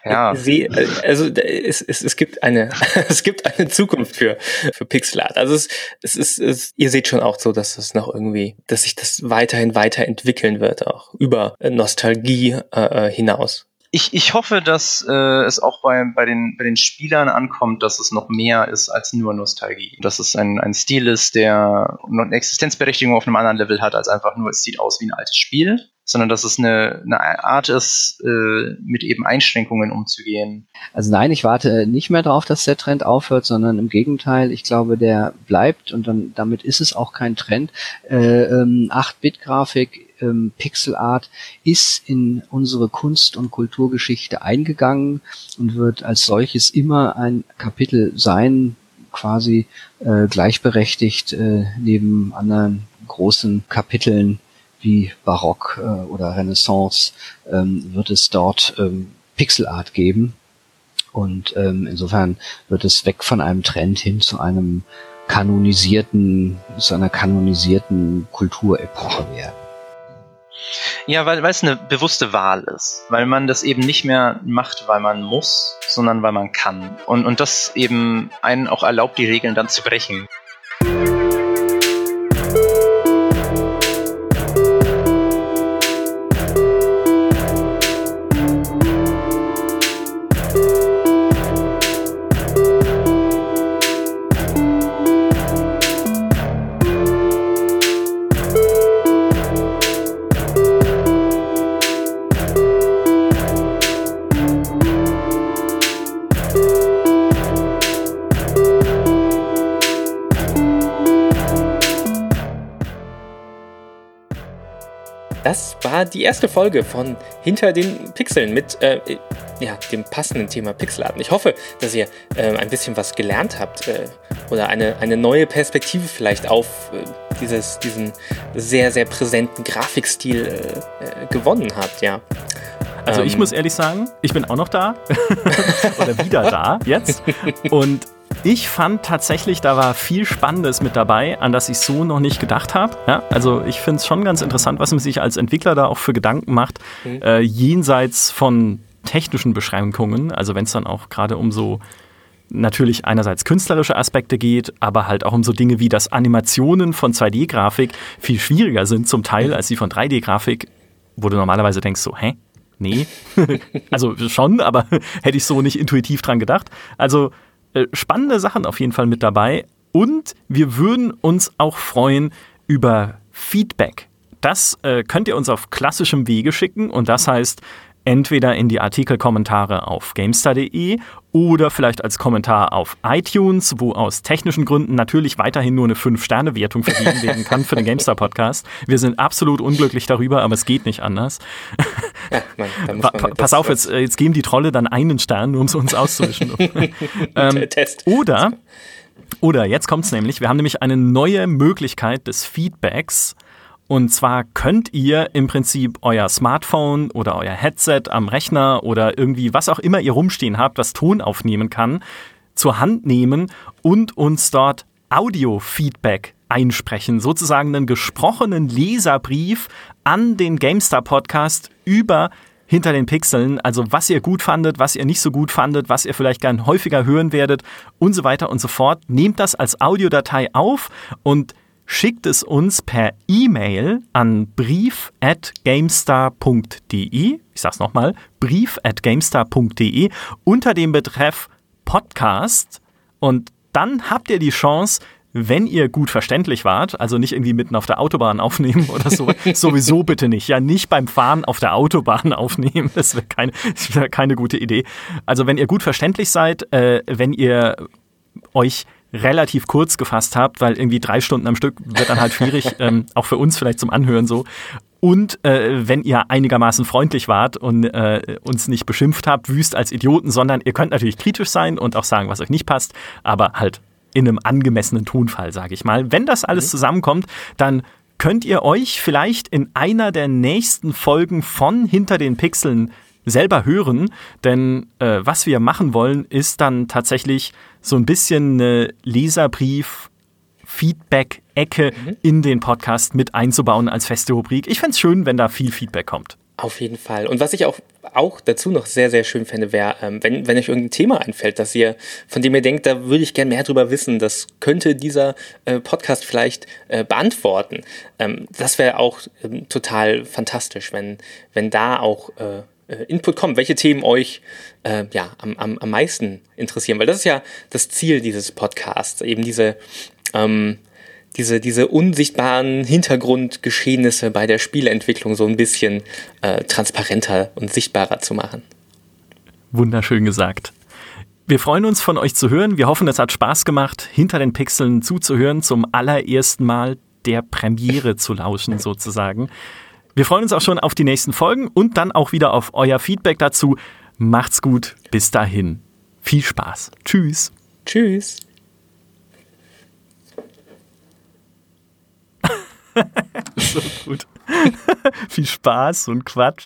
ja. seht, also es, es, es gibt eine, es gibt eine Zukunft für, für Pixelart. Also es, es ist, es, ihr seht schon auch so, dass es noch irgendwie, dass sich das weiterhin weiterentwickeln wird, auch über Nostalgie äh, äh, hinaus. Ich, ich hoffe, dass äh, es auch bei, bei, den, bei den Spielern ankommt, dass es noch mehr ist als nur Nostalgie. Dass es ein, ein Stil ist, der noch eine Existenzberechtigung auf einem anderen Level hat, als einfach nur, es sieht aus wie ein altes Spiel. sondern dass es eine, eine Art ist, äh, mit eben Einschränkungen umzugehen. Also nein, ich warte nicht mehr darauf, dass der Trend aufhört, sondern im Gegenteil, ich glaube, der bleibt und dann damit ist es auch kein Trend. Äh, ähm, 8-Bit-Grafik ähm, Pixel Art ist in unsere Kunst- und Kulturgeschichte eingegangen und wird als solches immer ein Kapitel sein, quasi äh, gleichberechtigt äh, neben anderen großen Kapiteln wie Barock äh, oder Renaissance ähm, wird es dort ähm, Pixel Art geben. Und ähm, insofern wird es weg von einem Trend hin zu einem kanonisierten, zu einer kanonisierten Kulturepoche werden. Ja, weil, weil es eine bewusste Wahl ist. Weil man das eben nicht mehr macht, weil man muss, sondern weil man kann. Und, und das eben einen auch erlaubt, die Regeln dann zu brechen. War die erste Folge von Hinter den Pixeln mit äh, ja, dem passenden Thema Pixelarten. Ich hoffe, dass ihr äh, ein bisschen was gelernt habt äh, oder eine, eine neue Perspektive vielleicht auf äh, dieses, diesen sehr, sehr präsenten Grafikstil äh, äh, gewonnen habt. Ja. Also ich ähm, muss ehrlich sagen, ich bin auch noch da oder wieder da jetzt und ich fand tatsächlich, da war viel Spannendes mit dabei, an das ich so noch nicht gedacht habe. Ja, also ich finde es schon ganz interessant, was man sich als Entwickler da auch für Gedanken macht, mhm. äh, jenseits von technischen Beschränkungen. Also wenn es dann auch gerade um so natürlich einerseits künstlerische Aspekte geht, aber halt auch um so Dinge wie, dass Animationen von 2D-Grafik viel schwieriger sind zum Teil mhm. als die von 3D-Grafik, wo du normalerweise denkst so, hä? Nee. also schon, aber hätte ich so nicht intuitiv dran gedacht. Also äh, spannende Sachen auf jeden Fall mit dabei. Und wir würden uns auch freuen über Feedback. Das äh, könnt ihr uns auf klassischem Wege schicken und das heißt entweder in die Artikelkommentare auf gamestar.de oder vielleicht als Kommentar auf iTunes, wo aus technischen Gründen natürlich weiterhin nur eine 5-Sterne-Wertung vergeben werden kann für den GameStar-Podcast. Wir sind absolut unglücklich darüber, aber es geht nicht anders. Ja, man, pa pass auf, jetzt, jetzt geben die Trolle dann einen Stern, nur um es uns auszuwischen. ähm, oder, oder, jetzt kommt es nämlich, wir haben nämlich eine neue Möglichkeit des Feedbacks und zwar könnt ihr im Prinzip euer Smartphone oder euer Headset am Rechner oder irgendwie was auch immer ihr rumstehen habt, was Ton aufnehmen kann, zur Hand nehmen und uns dort Audio-Feedback einsprechen, sozusagen einen gesprochenen Leserbrief an den GameStar Podcast über hinter den Pixeln, also was ihr gut fandet, was ihr nicht so gut fandet, was ihr vielleicht gern häufiger hören werdet und so weiter und so fort. Nehmt das als Audiodatei auf und schickt es uns per E-Mail an brief at gamestar.de. Ich sag's nochmal, brief at gamestar.de unter dem Betreff Podcast. Und dann habt ihr die Chance, wenn ihr gut verständlich wart, also nicht irgendwie mitten auf der Autobahn aufnehmen oder so, sowieso bitte nicht. Ja, nicht beim Fahren auf der Autobahn aufnehmen. Das wäre keine, wär keine gute Idee. Also wenn ihr gut verständlich seid, äh, wenn ihr euch relativ kurz gefasst habt, weil irgendwie drei Stunden am Stück wird dann halt schwierig, ähm, auch für uns vielleicht zum Anhören so. Und äh, wenn ihr einigermaßen freundlich wart und äh, uns nicht beschimpft habt, wüst als Idioten, sondern ihr könnt natürlich kritisch sein und auch sagen, was euch nicht passt, aber halt in einem angemessenen Tonfall, sage ich mal. Wenn das alles mhm. zusammenkommt, dann könnt ihr euch vielleicht in einer der nächsten Folgen von Hinter den Pixeln selber hören, denn äh, was wir machen wollen, ist dann tatsächlich so ein bisschen eine Leserbrief- Feedback-Ecke mhm. in den Podcast mit einzubauen als feste Rubrik. Ich fände es schön, wenn da viel Feedback kommt. Auf jeden Fall. Und was ich auch, auch dazu noch sehr, sehr schön fände, wäre, ähm, wenn, wenn euch irgendein Thema einfällt, dass ihr, von dem ihr denkt, da würde ich gerne mehr drüber wissen, das könnte dieser äh, Podcast vielleicht äh, beantworten. Ähm, das wäre auch ähm, total fantastisch, wenn, wenn da auch äh, äh, Input kommt, welche Themen euch äh, ja, am, am, am meisten interessieren. Weil das ist ja das Ziel dieses Podcasts, eben diese, ähm, diese, diese unsichtbaren Hintergrundgeschehnisse bei der Spieleentwicklung so ein bisschen äh, transparenter und sichtbarer zu machen. Wunderschön gesagt. Wir freuen uns von euch zu hören. Wir hoffen, es hat Spaß gemacht, hinter den Pixeln zuzuhören, zum allerersten Mal der Premiere zu lauschen sozusagen. Wir freuen uns auch schon auf die nächsten Folgen und dann auch wieder auf euer Feedback dazu. Macht's gut, bis dahin. Viel Spaß. Tschüss. Tschüss. so gut. Viel Spaß und Quatsch.